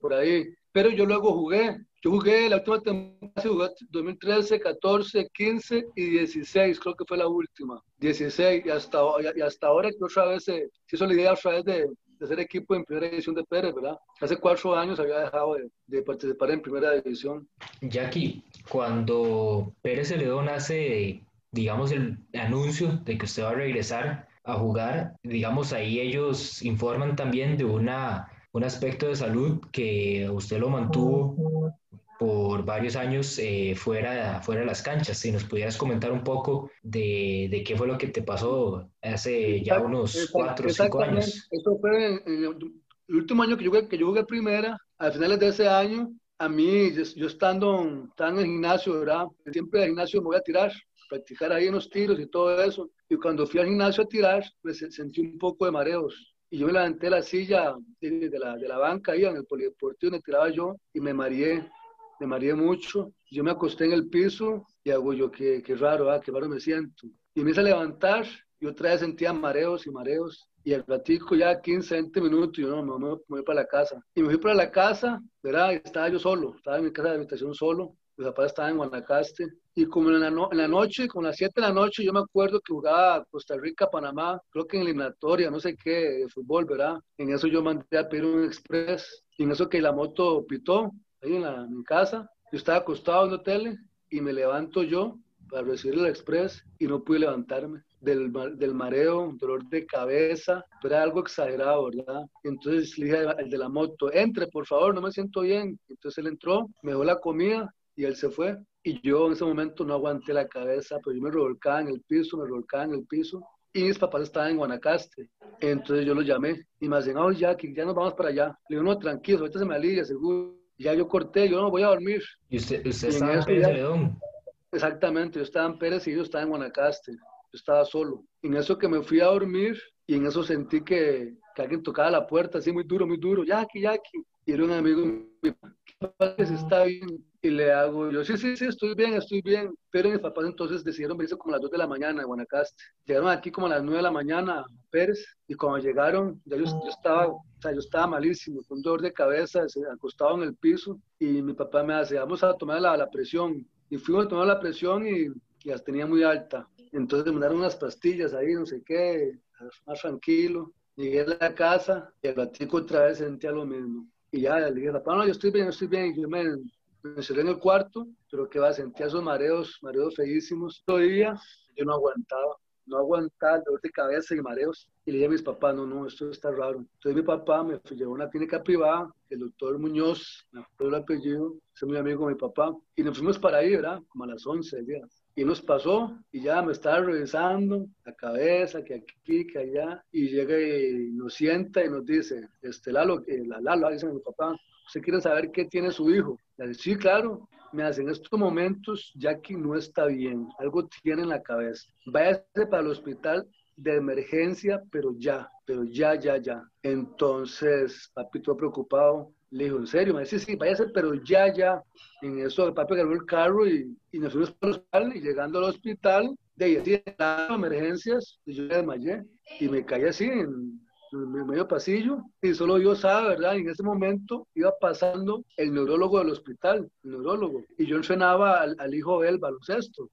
por ahí, pero yo luego jugué, yo jugué la última temporada, jugué 2013, 14, 15 y 16, creo que fue la última. 16 y hasta, y hasta ahora que otra vez se, hizo la idea otra vez de, de ser equipo en primera división de Pérez, ¿verdad? Hace cuatro años había dejado de, de participar en primera división. Jackie, cuando Pérez Celedón hace, digamos, el anuncio de que usted va a regresar a jugar, digamos, ahí ellos informan también de una un aspecto de salud que usted lo mantuvo por varios años eh, fuera, fuera de las canchas. Si nos pudieras comentar un poco de, de qué fue lo que te pasó hace ya unos cuatro o cinco años. Eso fue en, en el último año que yo, que yo jugué primera, a finales de ese año, a mí, yo, yo estando tan en el gimnasio, ¿verdad? Siempre al gimnasio me voy a tirar, practicar ahí en los tiros y todo eso. Y cuando fui al gimnasio a tirar, pues sentí un poco de mareos y yo me levanté la silla de, de, la, de la banca ahí en el polideportivo donde tiraba yo y me mareé, me mareé mucho. Yo me acosté en el piso y hago yo, qué, qué raro, ah, qué raro me siento. Y me hice levantar y otra vez sentía mareos y mareos. Y al ratico ya 15, 20 minutos, yo no, me, voy para la casa. Y me fui para la casa, ¿verdad? Estaba yo solo, estaba en mi casa de habitación solo. Mis papás estaban en Guanacaste. Y como en la, no, en la noche, como las 7 de la noche, yo me acuerdo que jugaba Costa Rica, Panamá, creo que en eliminatoria, no sé qué, de fútbol, ¿verdad? En eso yo mandé a pedir un express. Y en eso que la moto pitó, ahí en, la, en casa, yo estaba acostado en la tele y me levanto yo para recibir el express y no pude levantarme del, del mareo, dolor de cabeza, pero era algo exagerado, ¿verdad? Entonces le dije al de la moto, entre por favor, no me siento bien. Entonces él entró, me dio la comida y él se fue. Y yo en ese momento no aguanté la cabeza, pero yo me revolcaba en el piso, me revolcaba en el piso. y mis papás estaban en Guanacaste. Entonces yo los llamé y me decían, oh, que ya nos vamos para allá. Le digo, no, tranquilo, ahorita se me alivia, seguro. Ya yo corté, yo no voy a dormir. ¿Y usted, usted Y estaba en Pérez ya- Celedón? Exactamente, yo estaba en Pérez y yo estaba en Guanacaste. Yo estaba solo. En eso que me fui a dormir y en eso sentí que, que alguien tocaba la puerta así muy duro, muy duro. Jackie, Jackie. Y era un amigo. ¿Qué pasa? que está bien? Y le hago yo, sí, sí, sí, estoy bien, estoy bien. Pero mis papás entonces decidieron venirse como a las 2 de la mañana de Guanacaste. Llegaron aquí como a las 9 de la mañana a Pérez y cuando llegaron, ya yo, yo estaba, o sea, yo estaba malísimo, con dolor de cabeza, acostado en el piso y mi papá me hace, vamos a tomar la, la presión. Y fuimos a tomar la presión y, y las tenía muy alta. Entonces me mandaron unas pastillas ahí, no sé qué, más tranquilo. Llegué a la casa y al ratico otra vez sentía lo mismo. Y ya le dije, papá, no, yo estoy bien, yo estoy bien. Y yo me, me encerré en el cuarto, pero que va, sentía esos mareos, mareos feísimos. Día yo no aguantaba, no aguantaba el dolor de cabeza y mareos. Y le dije a mis papás, no, no, esto está raro. Entonces mi papá me llevó a una clínica privada, el doctor Muñoz, me acuerdo el apellido, es muy amigo de mi papá. Y nos fuimos para ahí, ¿verdad? Como a las 11 del. Y nos pasó y ya me estaba revisando la cabeza, que aquí, que allá. Y llega y nos sienta y nos dice, este Lalo, que la Lalo, dice mi papá, ¿usted quiere saber qué tiene su hijo? Le dice, sí, claro. Me hace, en estos momentos Jackie no está bien, algo tiene en la cabeza. Váyase para el hospital de emergencia, pero ya, pero ya, ya, ya. Entonces, papi, todo preocupado, le dijo, ¿en serio? Me dice, sí, váyase, pero ya, ya. En eso, el papi agarró el carro y, y nos fuimos el hospital. Y llegando al hospital, de ahí así, en emergencias, y yo me desmayé y me caí así en, en medio pasillo. Y solo Dios sabe, ¿verdad? Y en ese momento iba pasando el neurólogo del hospital, el neurólogo. Y yo entrenaba al, al hijo de él, baloncesto.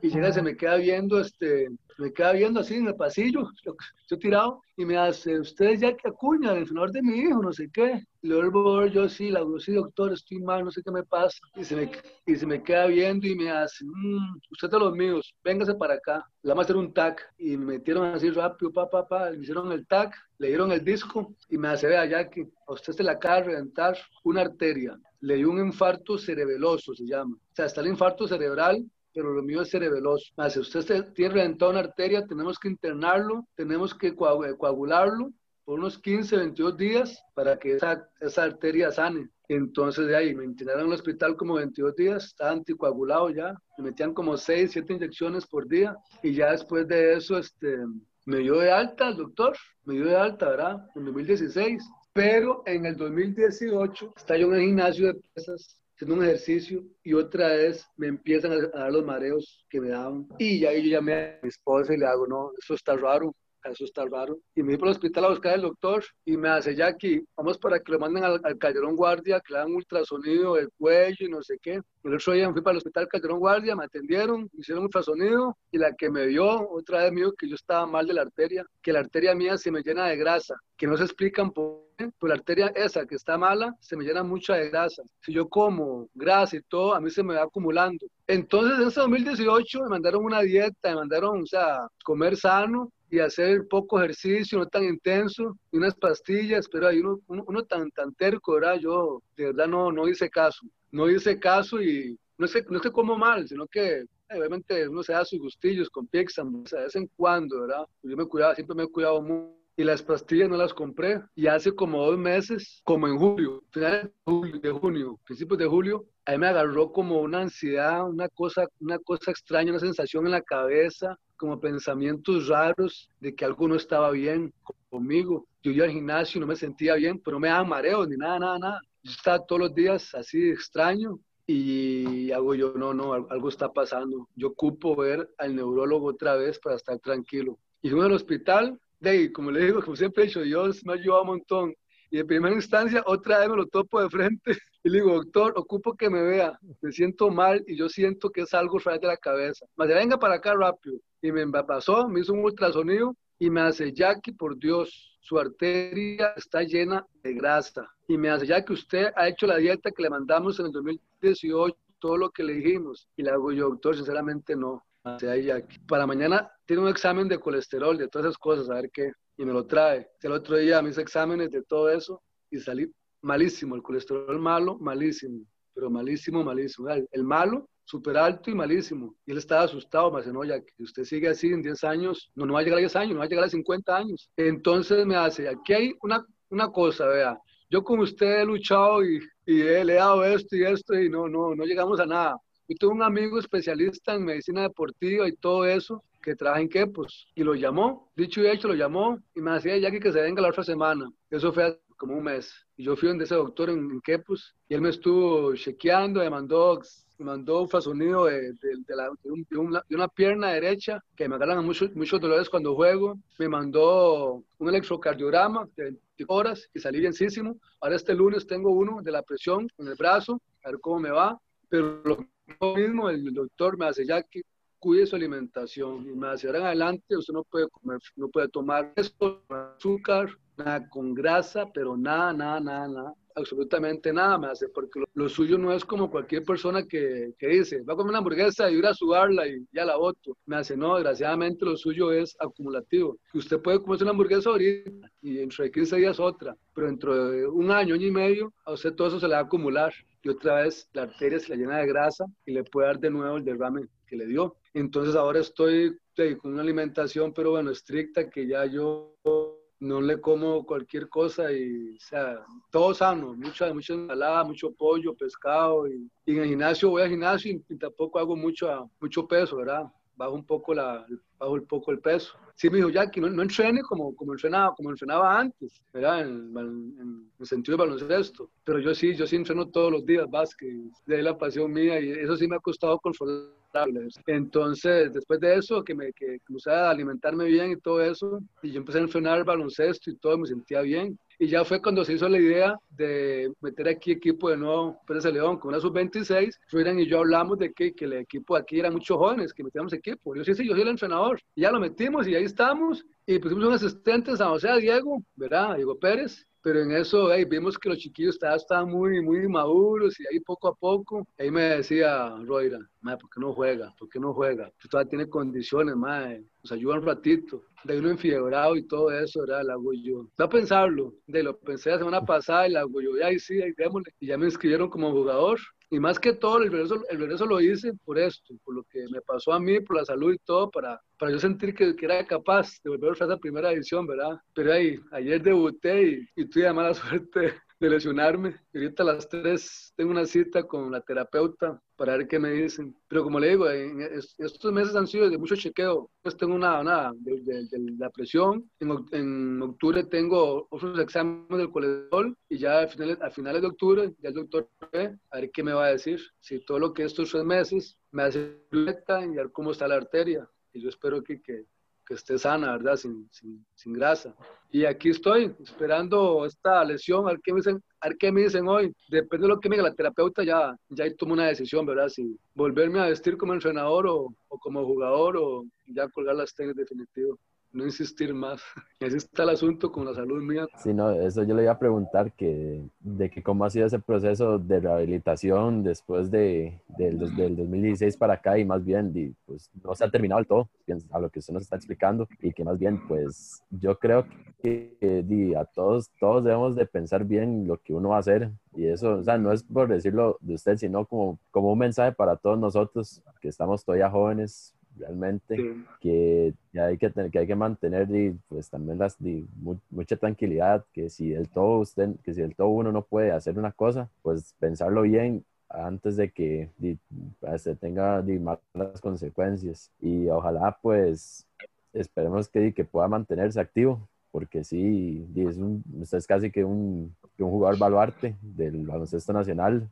Y llega se me queda viendo, este, me queda viendo así en el pasillo, yo, yo tirado, y me hace, usted es Jackie Acuña, el entrenador de mi hijo, no sé qué. Le vuelvo yo sí, la sí, doctor, estoy mal, no sé qué me pasa. Y se me, y se me queda viendo y me hace, "Mm, usted de los míos, véngase para acá. Le vamos a hacer un tac. Y me metieron así rápido, pa, pa, pa, me hicieron el tac, le dieron el disco y me hace, vea, Jackie, a usted se le acaba de reventar una arteria. Le dio un infarto cerebeloso, se llama. O sea, está el infarto cerebral, pero lo mío es cerebeloso. Más, si usted tiene reventada una arteria, tenemos que internarlo, tenemos que coag- coagularlo por unos 15, 22 días para que esa, esa arteria sane. Entonces de ahí me internaron el hospital como 22 días, estaba anticoagulado ya, me metían como 6, 7 inyecciones por día y ya después de eso este, me dio de alta el doctor, me dio de alta, ¿verdad? En 2016. Pero en el 2018 estaba yo en el gimnasio de pesas haciendo un ejercicio y otra vez me empiezan a dar los mareos que me daban. Y ya yo llamé a mi esposa y le hago, no, eso está raro, eso está raro. Y me fui para el hospital a buscar al doctor y me hace, Jackie, vamos para que lo manden al, al Calderón Guardia, que le dan ultrasonido del cuello y no sé qué. El otro día me fui para el hospital Calderón Guardia, me atendieron, me hicieron ultrasonido y la que me vio otra vez me dijo que yo estaba mal de la arteria, que la arteria mía se me llena de grasa, que no se explican por qué, pero la arteria esa que está mala se me llena mucha de grasa. Si yo como grasa y todo, a mí se me va acumulando. Entonces en ese 2018 me mandaron una dieta, me mandaron, o sea, comer sano y hacer poco ejercicio, no tan intenso, y unas pastillas, pero hay uno, uno, uno tan, tan terco, ¿verdad? Yo de verdad no, no hice caso, no hice caso y no es que, no es como mal, sino que eh, obviamente uno se da sus gustillos con pizza, o de vez en cuando, ¿verdad? Yo me cuidaba, siempre me he cuidado mucho. Y las pastillas no las compré. Y hace como dos meses, como en julio, finales de junio, principios de julio, ahí me agarró como una ansiedad, una cosa, una cosa extraña, una sensación en la cabeza, como pensamientos raros de que algo no estaba bien conmigo. Yo iba al gimnasio no me sentía bien, pero no me daban mareos ni nada, nada, nada. Yo estaba todos los días así extraño y hago yo, no, no, al- algo está pasando. Yo ocupo ver al neurólogo otra vez para estar tranquilo. Y fuimos al hospital, de como le digo, como siempre he dicho, Dios me ha ayudado un montón. Y en primera instancia, otra vez me lo topo de frente y le digo, doctor, ocupo que me vea. Me siento mal y yo siento que es algo fuera de la cabeza. Más de venga para acá rápido. Y me pasó, me hizo un ultrasonido y me hace, Jackie, por Dios, su arteria está llena de grasa. Y me hace, ya que usted ha hecho la dieta que le mandamos en el 2018, todo lo que le dijimos. Y le hago yo, doctor, sinceramente no. Me hace, "Ay, Jackie, Para mañana tiene un examen de colesterol, de todas esas cosas, a ver qué. Y me lo trae. El otro día mis exámenes de todo eso y salí malísimo. El colesterol malo, malísimo. Pero malísimo, malísimo. El, malo súper alto y malísimo. Y él estaba asustado, me dice, no, ya que usted sigue así en 10 años, no, no va a llegar a 10 años, no va a llegar a 50 años. Entonces me hace, aquí hay una, una cosa, vea, yo con usted he luchado y, y he, le esto y esto y no, no, no llegamos a nada. Yo tengo un amigo especialista en medicina deportiva y todo eso, que trabaja en Quepos, y lo llamó, dicho y hecho, lo llamó y me decía ya que se venga la otra semana. Eso fue como un mes. Y yo fui donde ese doctor en, en Quepos y él me estuvo chequeando, me mandó, me mandó un fasonido de, de, de, la, de, un, una, de, una, pierna derecha que me agarran muchos, muchos dolores cuando juego. Me mandó un electrocardiograma de 20 horas y salí bienísimo. Ahora este lunes tengo uno de la presión en el brazo, a ver cómo me va. Pero lo mismo, el doctor me hace ya que cuide su alimentación y me hace ahora en adelante usted no puede comer, no puede tomar esto, azúcar, nada con grasa, pero nada, nada, nada, nada, absolutamente nada me hace, porque lo, lo suyo no es como cualquier persona que, que, dice, va a comer una hamburguesa y ir a sudarla y ya la voto. Me hace, no, desgraciadamente lo suyo es acumulativo. Usted puede comerse una hamburguesa ahorita y dentro de 15 días otra, pero dentro de un año, año y medio, a usted todo eso se le va a acumular y otra vez la arteria se la llena de grasa y le puede dar de nuevo el derrame que le dio. Entonces ahora estoy con una alimentación, pero bueno, estricta, que ya yo no le como cualquier cosa y, o sea, todo sano, mucha, mucha ensalada, mucho pollo, pescado y, y, en el gimnasio voy al gimnasio y, y tampoco hago mucho, mucho peso, ¿verdad? Bajo un poco la, bajo un poco el peso. Sí me dijo, Jackie, no, no entrene como, como, entrenaba, como entrenaba antes, ¿verdad? En, en, en, sentido de baloncesto. Pero yo sí, yo sí entreno todos los días básquet, de ahí la pasión mía y eso sí me ha costado conformarme. Entonces, después de eso, que me que a alimentarme bien y todo eso, y yo empecé a entrenar baloncesto y todo, me sentía bien. Y ya fue cuando se hizo la idea de meter aquí equipo de nuevo Pérez León con una sub-26. Ruiran y yo hablamos de que, que el equipo aquí eran muchos jóvenes, que metíamos equipo. Yo sí, sí, yo soy el entrenador. Y ya lo metimos y ahí estamos. Y pusimos un asistente en San José a Diego, ¿verdad? Diego Pérez pero en eso hey, vimos que los chiquillos estaban, muy, muy maduros y ahí poco a poco, ahí me decía Roira, madre, ¿por qué no juega? ¿Por qué no juega? Tú todavía tienes condiciones, madre, nos ayuda un ratito. De uno enfiebrado y todo eso, ¿verdad? La hago yo. A pensarlo, de lo pensé la semana pasada y la hago yo, y ahí sí, ahí démosle. Y ya me inscribieron como jugador. Y más que todo, el regreso, el regreso lo hice por esto, por lo que me pasó a mí, por la salud y todo, para, para yo sentir que, que era capaz de volver a esa primera edición, ¿verdad? Pero ahí, ayer debuté y, y tuve mala suerte de lesionarme. Ahorita a las 3 tengo una cita con la terapeuta para ver qué me dicen. Pero como le digo, en estos meses han sido de mucho chequeo. Pues tengo una, una de, de, de la presión. En, en, octubre tengo otros exámenes del colesterol y ya a finales, a finales de octubre ya el doctor ve a ver qué me va a decir. Si todo lo que estos tres meses me hace y ver cómo está la arteria. Y yo espero que, que, que esté sana, ¿verdad? Sin, sin, sin, grasa. Y aquí estoy esperando esta lesión, a ver qué me dicen, a ver qué me dicen hoy. Depende de lo que me diga la terapeuta, ya, ya tomo una decisión, ¿verdad? Si volverme a vestir como entrenador o, o como jugador o ya colgar las tenis definitivo no insistir más. Ese está el asunto con la salud mía. Sí, no, eso yo le iba a preguntar que, de que cómo ha sido ese proceso de rehabilitación después de, del, del 2016 para acá y más bien, y, pues no se ha terminado del todo, a lo que usted nos está explicando y que más bien, pues yo creo que, que a todos, todos debemos de pensar bien lo que uno va a hacer y eso, o sea, no es por decirlo de usted, sino como, como un mensaje para todos nosotros que estamos todavía jóvenes, realmente sí. que hay que tener, que hay que mantener y pues también las y mu mucha tranquilidad que si del todo usted que si del todo uno no puede hacer una cosa pues pensarlo bien antes de que se tenga di, malas consecuencias y ojalá pues esperemos que, que pueda mantenerse activo porque sí, es, un, usted es casi que un, que un jugador baluarte del baloncesto nacional.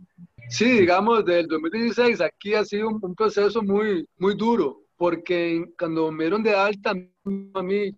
Sí, digamos, del 2016 aquí ha sido un, un proceso muy, muy duro, porque cuando me dieron de alta, a mí,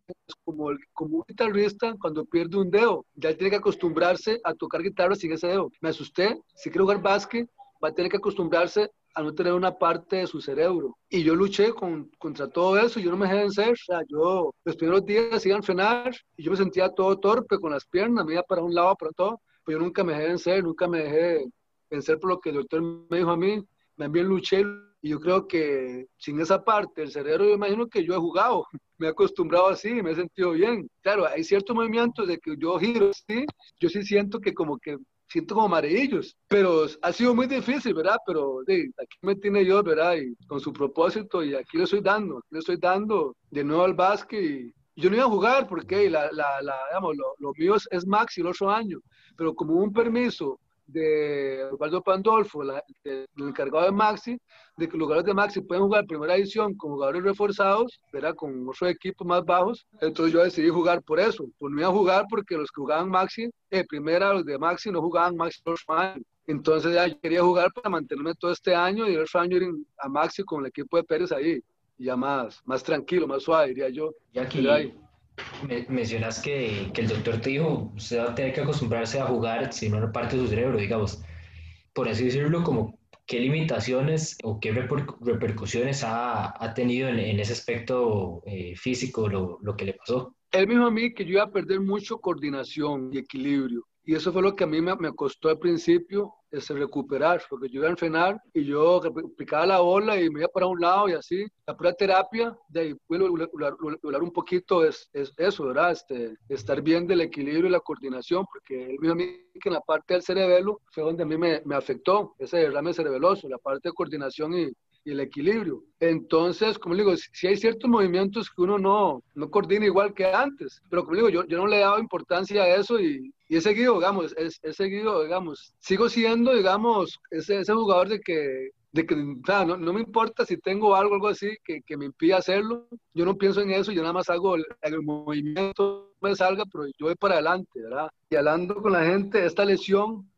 como, como un guitarrista, cuando pierde un dedo, ya tiene que acostumbrarse a tocar guitarra sin ese dedo. Me asusté, si quiero jugar básquet, va a tener que acostumbrarse a no tener una parte de su cerebro. Y yo luché con, contra todo eso, yo no me dejé vencer, o sea, yo los primeros días iba a entrenar y yo me sentía todo torpe con las piernas, me iba para un lado, para todo, pero yo nunca me dejé vencer, nunca me dejé vencer por lo que el doctor me dijo a mí, también luché y yo creo que sin esa parte del cerebro, yo imagino que yo he jugado, me he acostumbrado así, me he sentido bien. Claro, hay ciertos movimientos de que yo giro así, yo sí siento que como que siento como amarillos, pero ha sido muy difícil, ¿verdad? Pero aquí me tiene Dios, ¿verdad? Y con su propósito y aquí le estoy dando, aquí le estoy dando de nuevo al básquet y yo no iba a jugar porque la, la, la digamos, lo, lo, mío es, es Maxi el otro año, pero como un permiso de Osvaldo Pandolfo, la, el encargado de Maxi, de que los jugadores de Maxi pueden jugar primera edición con jugadores reforzados, ¿verdad? con otros equipos más bajos. Entonces yo decidí jugar por eso. Pues no iba a jugar porque los que jugaban Maxi, eh, primera, los de Maxi no jugaban Maxi años. Entonces ya quería jugar para mantenerme todo este año y el otro año ir a Maxi con el equipo de Pérez ahí. Ya más, más tranquilo, más suave, diría yo. Y aquí, mencionas que, que, el doctor te dijo, usted va a tener que acostumbrarse a jugar si no no parte de su cerebro, digamos. Por así decirlo, como qué limitaciones o qué repercusiones ha, ha tenido en, en, ese aspecto eh, físico lo, lo que le pasó. Él mismo a mí que yo iba a perder mucho coordinación y equilibrio. Y eso fue lo que a mí me, me costó al principio es recuperar, porque yo iba a enfrenar y yo picaba la bola y me iba para un lado y así. La pura terapia, de ahí hablar un poquito es, es, eso, ¿verdad? Este, estar bien del equilibrio y la coordinación, porque él mismo a mí que en la parte del cerebelo fue donde a mí me, me afectó, ese derrame cerebeloso, la parte de coordinación y, y el equilibrio. Entonces, como digo, si hay ciertos movimientos que uno no, no coordina igual que antes, pero como digo, yo, yo no le he dado importancia a eso y, y he seguido, digamos, he, seguido, digamos, sigo siendo, digamos, ese, ese jugador de que, de que o no, no, me importa si tengo algo, algo así que, que, me impida hacerlo, yo no pienso en eso, yo nada más hago el, el movimiento, me salga, pero yo voy para adelante, ¿verdad? Y hablando con la gente, esta lesión,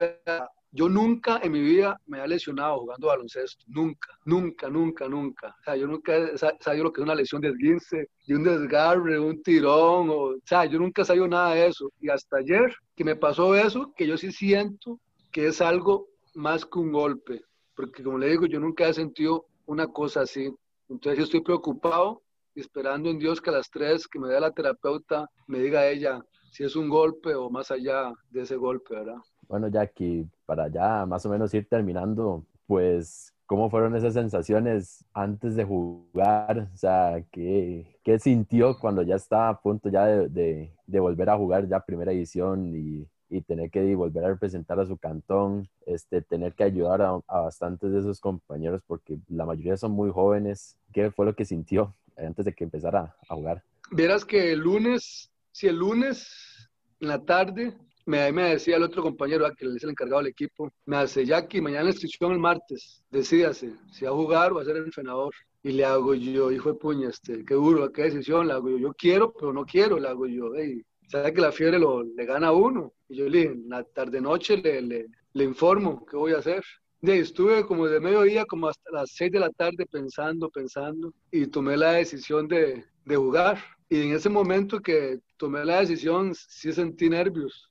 yo nunca en mi vida me he lesionado jugando baloncesto. Nunca, nunca, nunca, nunca. O sea, yo nunca he sabido lo que es una lesión de esguince, de un desgarre, un tirón. O, o sea, yo nunca he sabido nada de eso. Y hasta ayer que me pasó eso, que yo sí siento que es algo más que un golpe. Porque como le digo, yo nunca he sentido una cosa así. Entonces yo estoy preocupado esperando en Dios que a las tres que me dé la terapeuta me diga ella si es un golpe o más allá de ese golpe, ¿verdad? Bueno, Jackie, para ya más o menos ir terminando, pues, ¿cómo fueron esas sensaciones antes de jugar? O sea, ¿qué, qué sintió cuando ya estaba a punto ya de, de, volver a jugar ya primera edición y, y, tener que volver a representar a su cantón, este, tener que ayudar a, a bastantes de esos compañeros porque la mayoría son muy jóvenes? ¿Qué fue lo que sintió antes de que empezara a jugar? Vieras que el lunes, si el lunes en la tarde me, me decía el otro compañero, que es el encargado del equipo, me hace, Jackie, mañana la inscripción el martes, decídase si va a jugar o va a ser el entrenador. Y le hago yo, hijo de puña, este, qué duro, qué decisión, le hago yo, yo quiero, pero no quiero, le hago yo, hey, sabe que la fiebre lo, le gana a uno. Y yo le dije, en la tarde-noche le, le, le, informo qué voy a hacer. Y estuve como de mediodía, como hasta las seis de la tarde pensando, pensando, y tomé la decisión de, de jugar. Y en ese momento que tomé la decisión, sí sentí nervios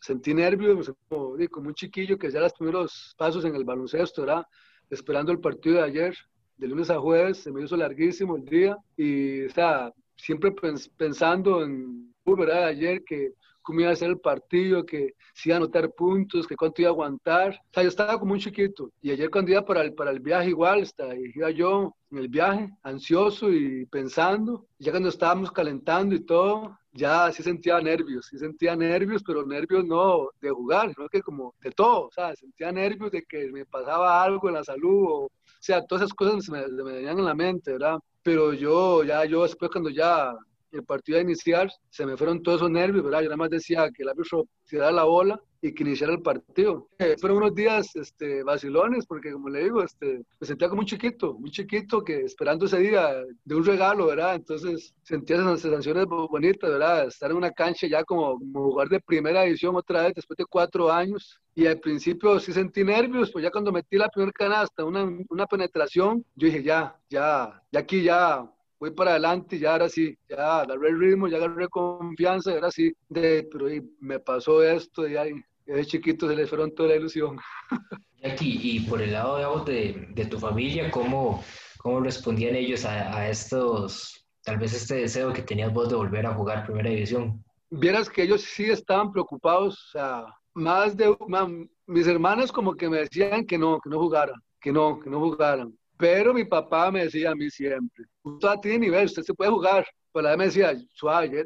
sentí nervios, como, un chiquillo que hacía los primeros pasos en el baloncesto, era esperando el partido de ayer, de lunes a jueves, se me hizo larguísimo el día y o siempre pensando en, ¿verdad? Ayer que cómo iba a ser el partido, que si iba a anotar puntos, que cuánto iba a aguantar. O sea, yo estaba como un chiquito. Y ayer cuando iba para el, para el viaje igual, estaba, iba yo en el viaje, ansioso y pensando. ya cuando estábamos calentando y todo, ya sí sentía nervios, sí sentía nervios, pero nervios no de jugar, sino que como de todo, o sea, sentía nervios de que me pasaba algo en la salud, o, o sea, todas esas cosas me, me venían en la mente, ¿verdad? Pero yo, ya, yo después cuando ya el partido a iniciar, se me fueron todos esos nervios, ¿verdad? Yo nada más decía que el árbitro tirara la bola y que iniciara el partido. Eh, fueron unos días este, vacilones, porque como le digo, este, me sentía como un chiquito, muy chiquito, que esperando ese día de un regalo, ¿verdad? Entonces sentía esas sensaciones bonitas, ¿verdad? Estar en una cancha ya como, como jugar de primera edición otra vez después de cuatro años. Y al principio sí sentí nervios, pues ya cuando metí la primera canasta, una, una penetración, yo dije, ya, ya, ya aquí ya voy para adelante, ya ahora sí, ya agarré el ritmo, ya agarré confianza, ahora sí, de, pero y, me pasó esto, y ahí, de chiquito se les fueron toda la ilusión. Jackie, y por el lado de, de tu familia, ¿cómo, cómo respondían ellos a, a, estos, tal vez este deseo que tenías vos de volver a jugar Primera División? Vieras que ellos sí estaban preocupados, o sea, más de, más, mis hermanas como que me decían que no, que no jugaran, que no, que no jugaran pero mi papá me decía a mí siempre, usted tiene nivel, usted se puede jugar. Pero él me decía, suave,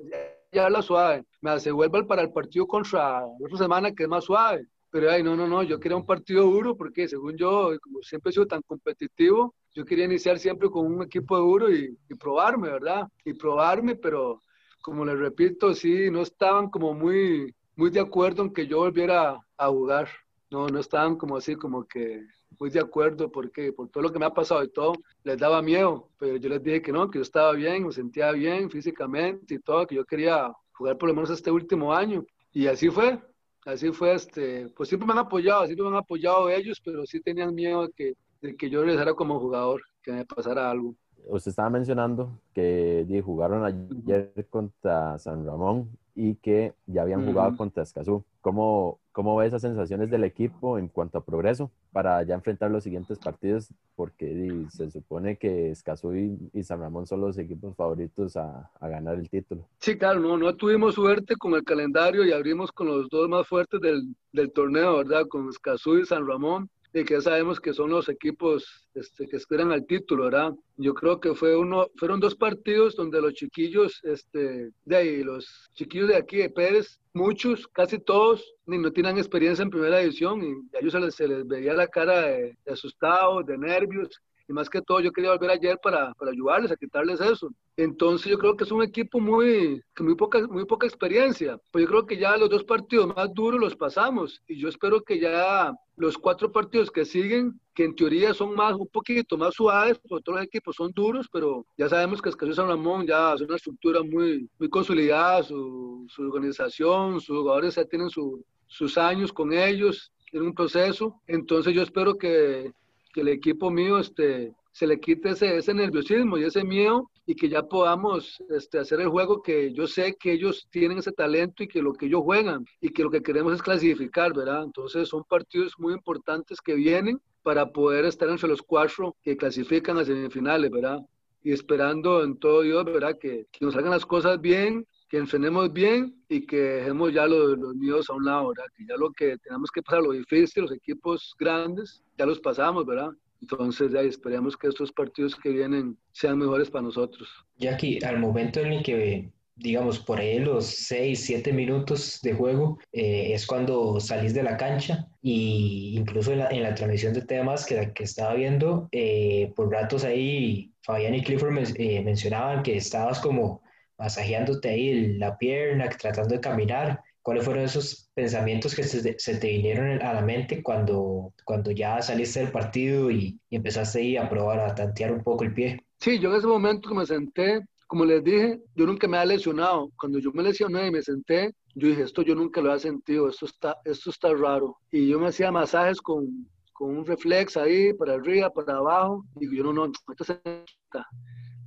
llevarla suave. Me se vuelve para el partido contra la otra semana que es más suave. Pero ay, no, no, no, yo quería un partido duro porque según yo, como siempre he sido tan competitivo, yo quería iniciar siempre con un equipo duro y, y probarme, ¿verdad? Y probarme, pero como les repito, sí, no estaban como muy, muy de acuerdo en que yo volviera a jugar. No, no estaban como así, como que muy de acuerdo porque por todo lo que me ha pasado y todo, les daba miedo, pero yo les dije que no, que yo estaba bien, me sentía bien físicamente y todo, que yo quería jugar por lo menos este último año. Y así fue, así fue, este, pues siempre me han apoyado, siempre me han apoyado ellos, pero sí tenían miedo de que, de que yo regresara como jugador, que me pasara algo. Usted estaba mencionando que jugaron ayer contra San Ramón y que ya habían jugado contra Escazú. ¿Cómo, ¿Cómo ve esas sensaciones del equipo en cuanto a progreso para ya enfrentar los siguientes partidos? Porque se supone que Escazú y, San Ramón son los equipos favoritos a, ganar el título. Sí, claro, no, no tuvimos suerte con el calendario y abrimos con los dos más fuertes del, del torneo, ¿verdad? Con Escazú y San Ramón y que ya sabemos que son los equipos este, que esperan al título, ¿verdad? Yo creo que fue uno, fueron dos partidos donde los chiquillos, este, de ahí, los chiquillos de aquí de Pérez, muchos, casi todos, ni no tienen experiencia en primera división y a ellos se les, se les veía la cara de, de asustados, de nervios, y más que todo yo quería volver ayer para, para ayudarles a quitarles eso. Entonces yo creo que es un equipo muy, que muy, poca, muy poca experiencia, pues yo creo que ya los dos partidos más duros los pasamos y yo espero que ya los cuatro partidos que siguen, que en teoría son más, un poquito más suaves, porque todos los equipos son duros, pero ya sabemos que Escazú San Ramón ya es una estructura muy, muy consolidada, su, su organización, sus jugadores ya tienen su, sus años con ellos, en un proceso, entonces yo espero que que el equipo mío este, se le quite ese, ese nerviosismo y ese miedo y que ya podamos este, hacer el juego que yo sé que ellos tienen ese talento y que lo que ellos juegan y que lo que queremos es clasificar, ¿verdad? Entonces son partidos muy importantes que vienen para poder estar entre los cuatro que clasifican a semifinales, ¿verdad? Y esperando en todo Dios, ¿verdad? Que, que nos hagan las cosas bien, que entrenemos bien y que dejemos ya los, los miedos a un lado, ¿verdad? Que ya lo que tenemos que pasar, lo difícil, los equipos grandes, ya los pasamos, ¿verdad? Entonces, ya esperemos que estos partidos que vienen sean mejores para nosotros. Jackie, al momento en el que, digamos, por ahí los 6, 7 minutos de juego, eh, es cuando salís de la cancha y incluso en la, en la transmisión de temas que, que estaba viendo, eh, por ratos ahí Fabián y Clifford eh, mencionaban que estabas como masajeándote ahí la pierna, tratando de caminar. ¿Cuáles fueron esos pensamientos que se, se, te vinieron a la mente cuando, cuando ya saliste del partido y, y, empezaste ahí a probar a tantear un poco el pie? Sí, yo en ese momento que me senté, como les dije, yo nunca me había lesionado. Cuando yo me lesioné y me senté, yo dije, esto yo nunca lo había sentido, esto está, esto está raro. Y yo me hacía masajes con, con un reflex ahí, para arriba, para abajo, y yo no, no, esto se está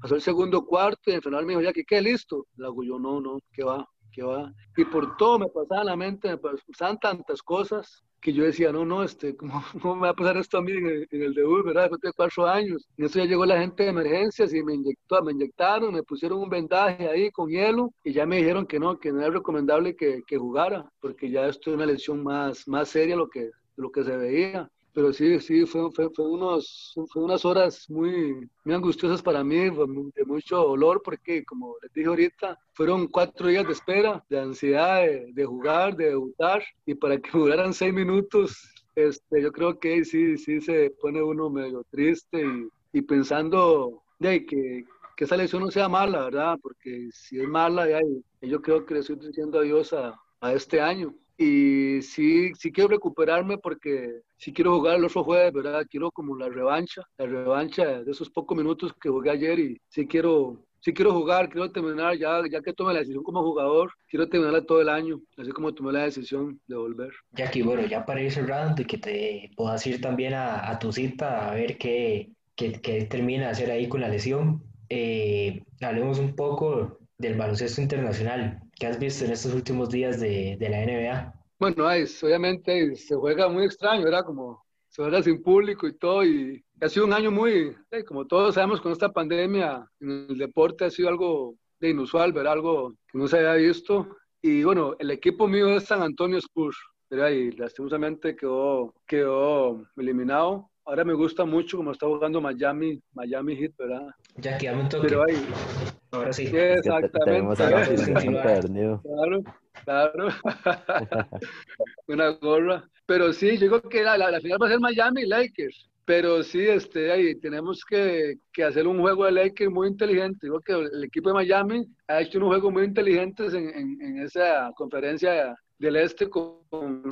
Pasó el segundo cuarto y el final me dijo, ya que qué listo. Le hago yo, no, no, ¿qué va? ¿Qué va? Y por todo me pasaba en la mente, me pasaban tantas cosas que yo decía, no, no, este, ¿cómo, cómo me va a pasar esto a mí en el, en el debut, verdad? Después de cuatro años. Y eso ya llegó la gente de emergencias y me inyectó, me inyectaron, me pusieron un vendaje ahí con hielo y ya me dijeron que no, que no era recomendable que, que jugara, porque ya esto es una lesión más, más seria lo que, lo que se veía pero sí, sí, fue, fue, unos, fue unas horas muy, muy angustiosas para mí, de mucho dolor, porque como les dije ahorita, fueron cuatro días de espera, de ansiedad de, jugar, de debutar, y para que duraran seis minutos, este, yo creo que sí, sí se pone uno medio triste y, pensando que, que esa lesión no sea mala, ¿verdad? Porque si es mala, ya, yo creo que le estoy diciendo adiós a, a este año y sí, sí quiero recuperarme porque sí quiero jugar el otro jueves, ¿verdad? Quiero como la revancha, la revancha de esos pocos minutos que jugué ayer y sí quiero, sí quiero jugar, quiero terminar, ya, ya que tomé la decisión como jugador, quiero terminarla todo el año, así como tomé la decisión de volver. Jackie, bueno, ya para ir cerrando y que te puedas ir también a, tu cita a ver qué, qué, qué, termina de hacer ahí con la lesión, eh, hablemos un poco del baloncesto internacional. ¿Qué has visto en estos últimos días de, de la NBA? Bueno, es, obviamente se juega muy extraño, era como se juega sin público y todo, y ha sido un año muy, como todos sabemos, con esta pandemia en el deporte ha sido algo de inusual, ver algo que no se había visto. Y bueno, el equipo mío es San Antonio Spurs, ¿verdad? y lastimosamente quedó, quedó eliminado ahora me gusta mucho como está jugando Miami, Miami Heat, ¿verdad? Dame un toque. Pero ahí, Ahora sí. exactamente. un. Claro, claro. Una gorra. Pero sí, yo creo que la, la- la final va a ser Miami Lakers. Pero sí, este, ahí tenemos que, que hacer un juego de Lakers muy inteligente. Digo que el equipo de Miami ha hecho unos juegos muy inteligentes en, en- en esa conferencia del este con, con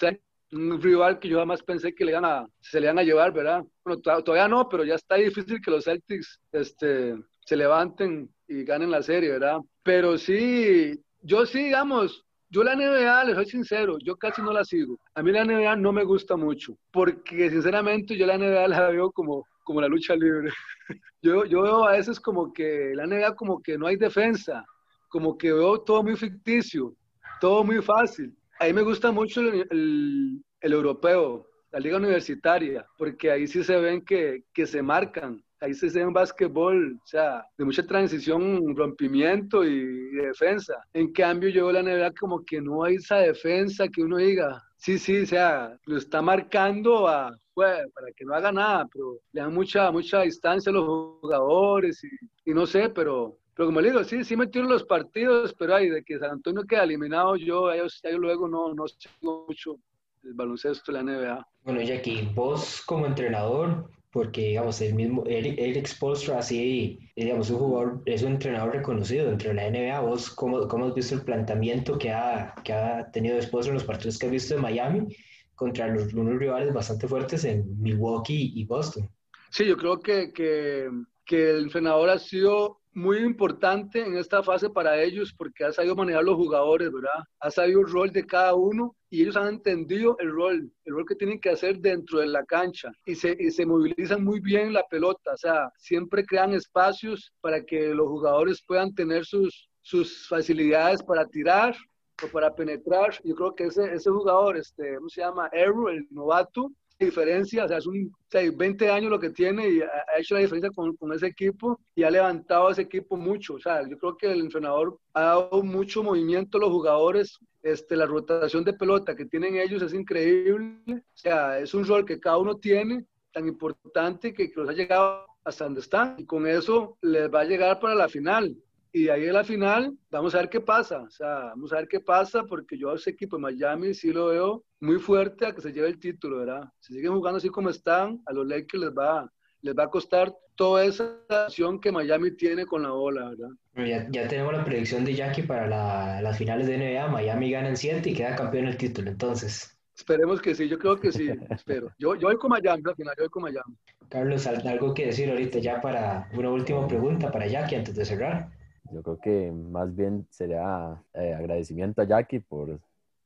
un rival que yo jamás pensé que le iban a, se le iban a llevar, ¿verdad? Bueno, to- todavía no, pero ya está difícil que los Celtics este, se levanten y ganen la serie, ¿verdad? Pero sí, yo sí, digamos, yo la NBA, les soy sincero, yo casi no la sigo. A mí la NBA no me gusta mucho, porque sinceramente yo la NBA la veo como, como la lucha libre. Yo, yo veo a veces como que la NBA como que no hay defensa, como que veo todo muy ficticio, todo muy fácil. A mí me gusta mucho el, europeo, la liga universitaria, porque ahí sí se ven que, que se marcan, ahí se ve un básquetbol, o sea, de mucha transición, rompimiento y, defensa. En cambio, yo la NBA como que no hay esa defensa que uno diga, sí, sí, o sea, lo está marcando a, para que no haga nada, pero le dan mucha, mucha distancia a los jugadores y no sé, pero pero como le digo, sí, sí metieron los partidos, pero ay, de que San Antonio queda eliminado, yo, ellos, ellos luego no, no sigo mucho el baloncesto de la NBA. Bueno, Jackie, vos como entrenador, porque digamos, el mismo Eric, Eric así, digamos, un jugador, es un entrenador reconocido dentro de la NBA. ¿Vos cómo, cómo has visto el planteamiento que ha, que ha tenido después en los partidos que has visto de Miami contra los, unos rivales bastante fuertes en Milwaukee y Boston? Sí, yo creo que, que, que el entrenador ha sido muy importante en esta fase para ellos porque ha sabido manejar los jugadores, ¿verdad? Ha sabido el rol de cada uno y ellos han entendido el rol, el rol que tienen que hacer dentro de la cancha y se, y se movilizan muy bien la pelota, o sea, siempre crean espacios para que los jugadores puedan tener sus, sus facilidades para tirar o para penetrar. Yo creo que ese, ese jugador, este, ¿cómo se llama? Eru, el novato, diferencia, o sea, es un, o sea, 20 años lo que tiene y ha hecho la diferencia con, con, ese equipo y ha levantado a ese equipo mucho. O sea, yo creo que el entrenador ha dado mucho movimiento a los jugadores. Este, la rotación de pelota que tienen ellos es increíble. O sea, es un rol que cada uno tiene tan importante que, que los ha llegado hasta donde están y con eso les va a llegar para la final. Y ahí en la final, vamos a ver qué pasa. O sea, vamos a ver qué pasa, porque yo a ese equipo de Miami sí lo veo muy fuerte a que se lleve el título, ¿verdad? Si siguen jugando así como están, a los Lakers les va, les va a costar toda esa acción que Miami tiene con la bola, ¿verdad? Ya, ya tenemos la predicción de Jackie para la, las finales de NBA. Miami gana en 7 y queda campeón el título, entonces. Esperemos que sí, yo creo que sí, espero. Yo, yo voy con Miami al final, yo voy con Miami. Carlos, ¿algo que decir ahorita ya para una última pregunta para Jackie antes de cerrar? Yo creo que más bien sería eh, agradecimiento a Jackie por,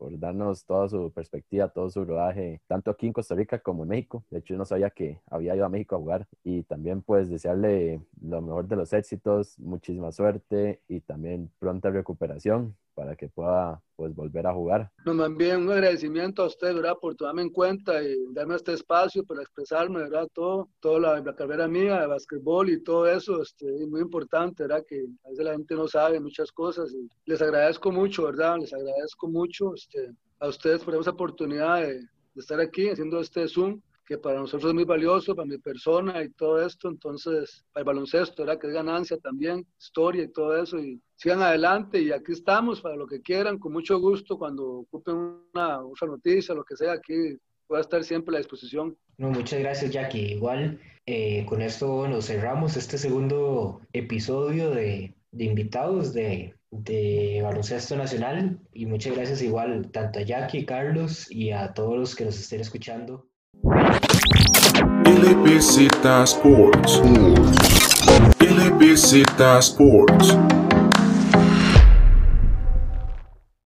por darnos toda su perspectiva, todo su rodaje, tanto aquí en Costa Rica como en México. De hecho, yo no sabía que había ido a México a jugar. Y también pues desearle lo mejor de los éxitos, muchísima suerte y también pronta recuperación para que pueda pues volver a jugar. No, más bien un agradecimiento a usted, ¿verdad? Por tomarme en cuenta y darme este espacio para expresarme, ¿verdad? Todo, toda la, la, carrera mía de básquetbol y todo eso, este, es muy importante, ¿verdad? Que a veces la gente no sabe muchas cosas y les agradezco mucho, ¿verdad? Les agradezco mucho este, a ustedes por esa oportunidad de, de estar aquí haciendo este Zoom que para nosotros es muy valioso, para mi persona y todo esto, entonces, para el baloncesto, ¿verdad? Que es ganancia también, historia y todo eso, y sigan adelante y aquí estamos para lo que quieran, con mucho gusto, cuando ocupen una, otra noticia, lo que sea, aquí voy a estar siempre a la disposición. No, muchas gracias, Jackie. Igual, eh, con esto nos cerramos este segundo episodio de, de invitados de, de Baloncesto Nacional y muchas gracias igual tanto a Jackie, Carlos y a todos los que nos estén escuchando. LBZ Sports. LBZ Sports.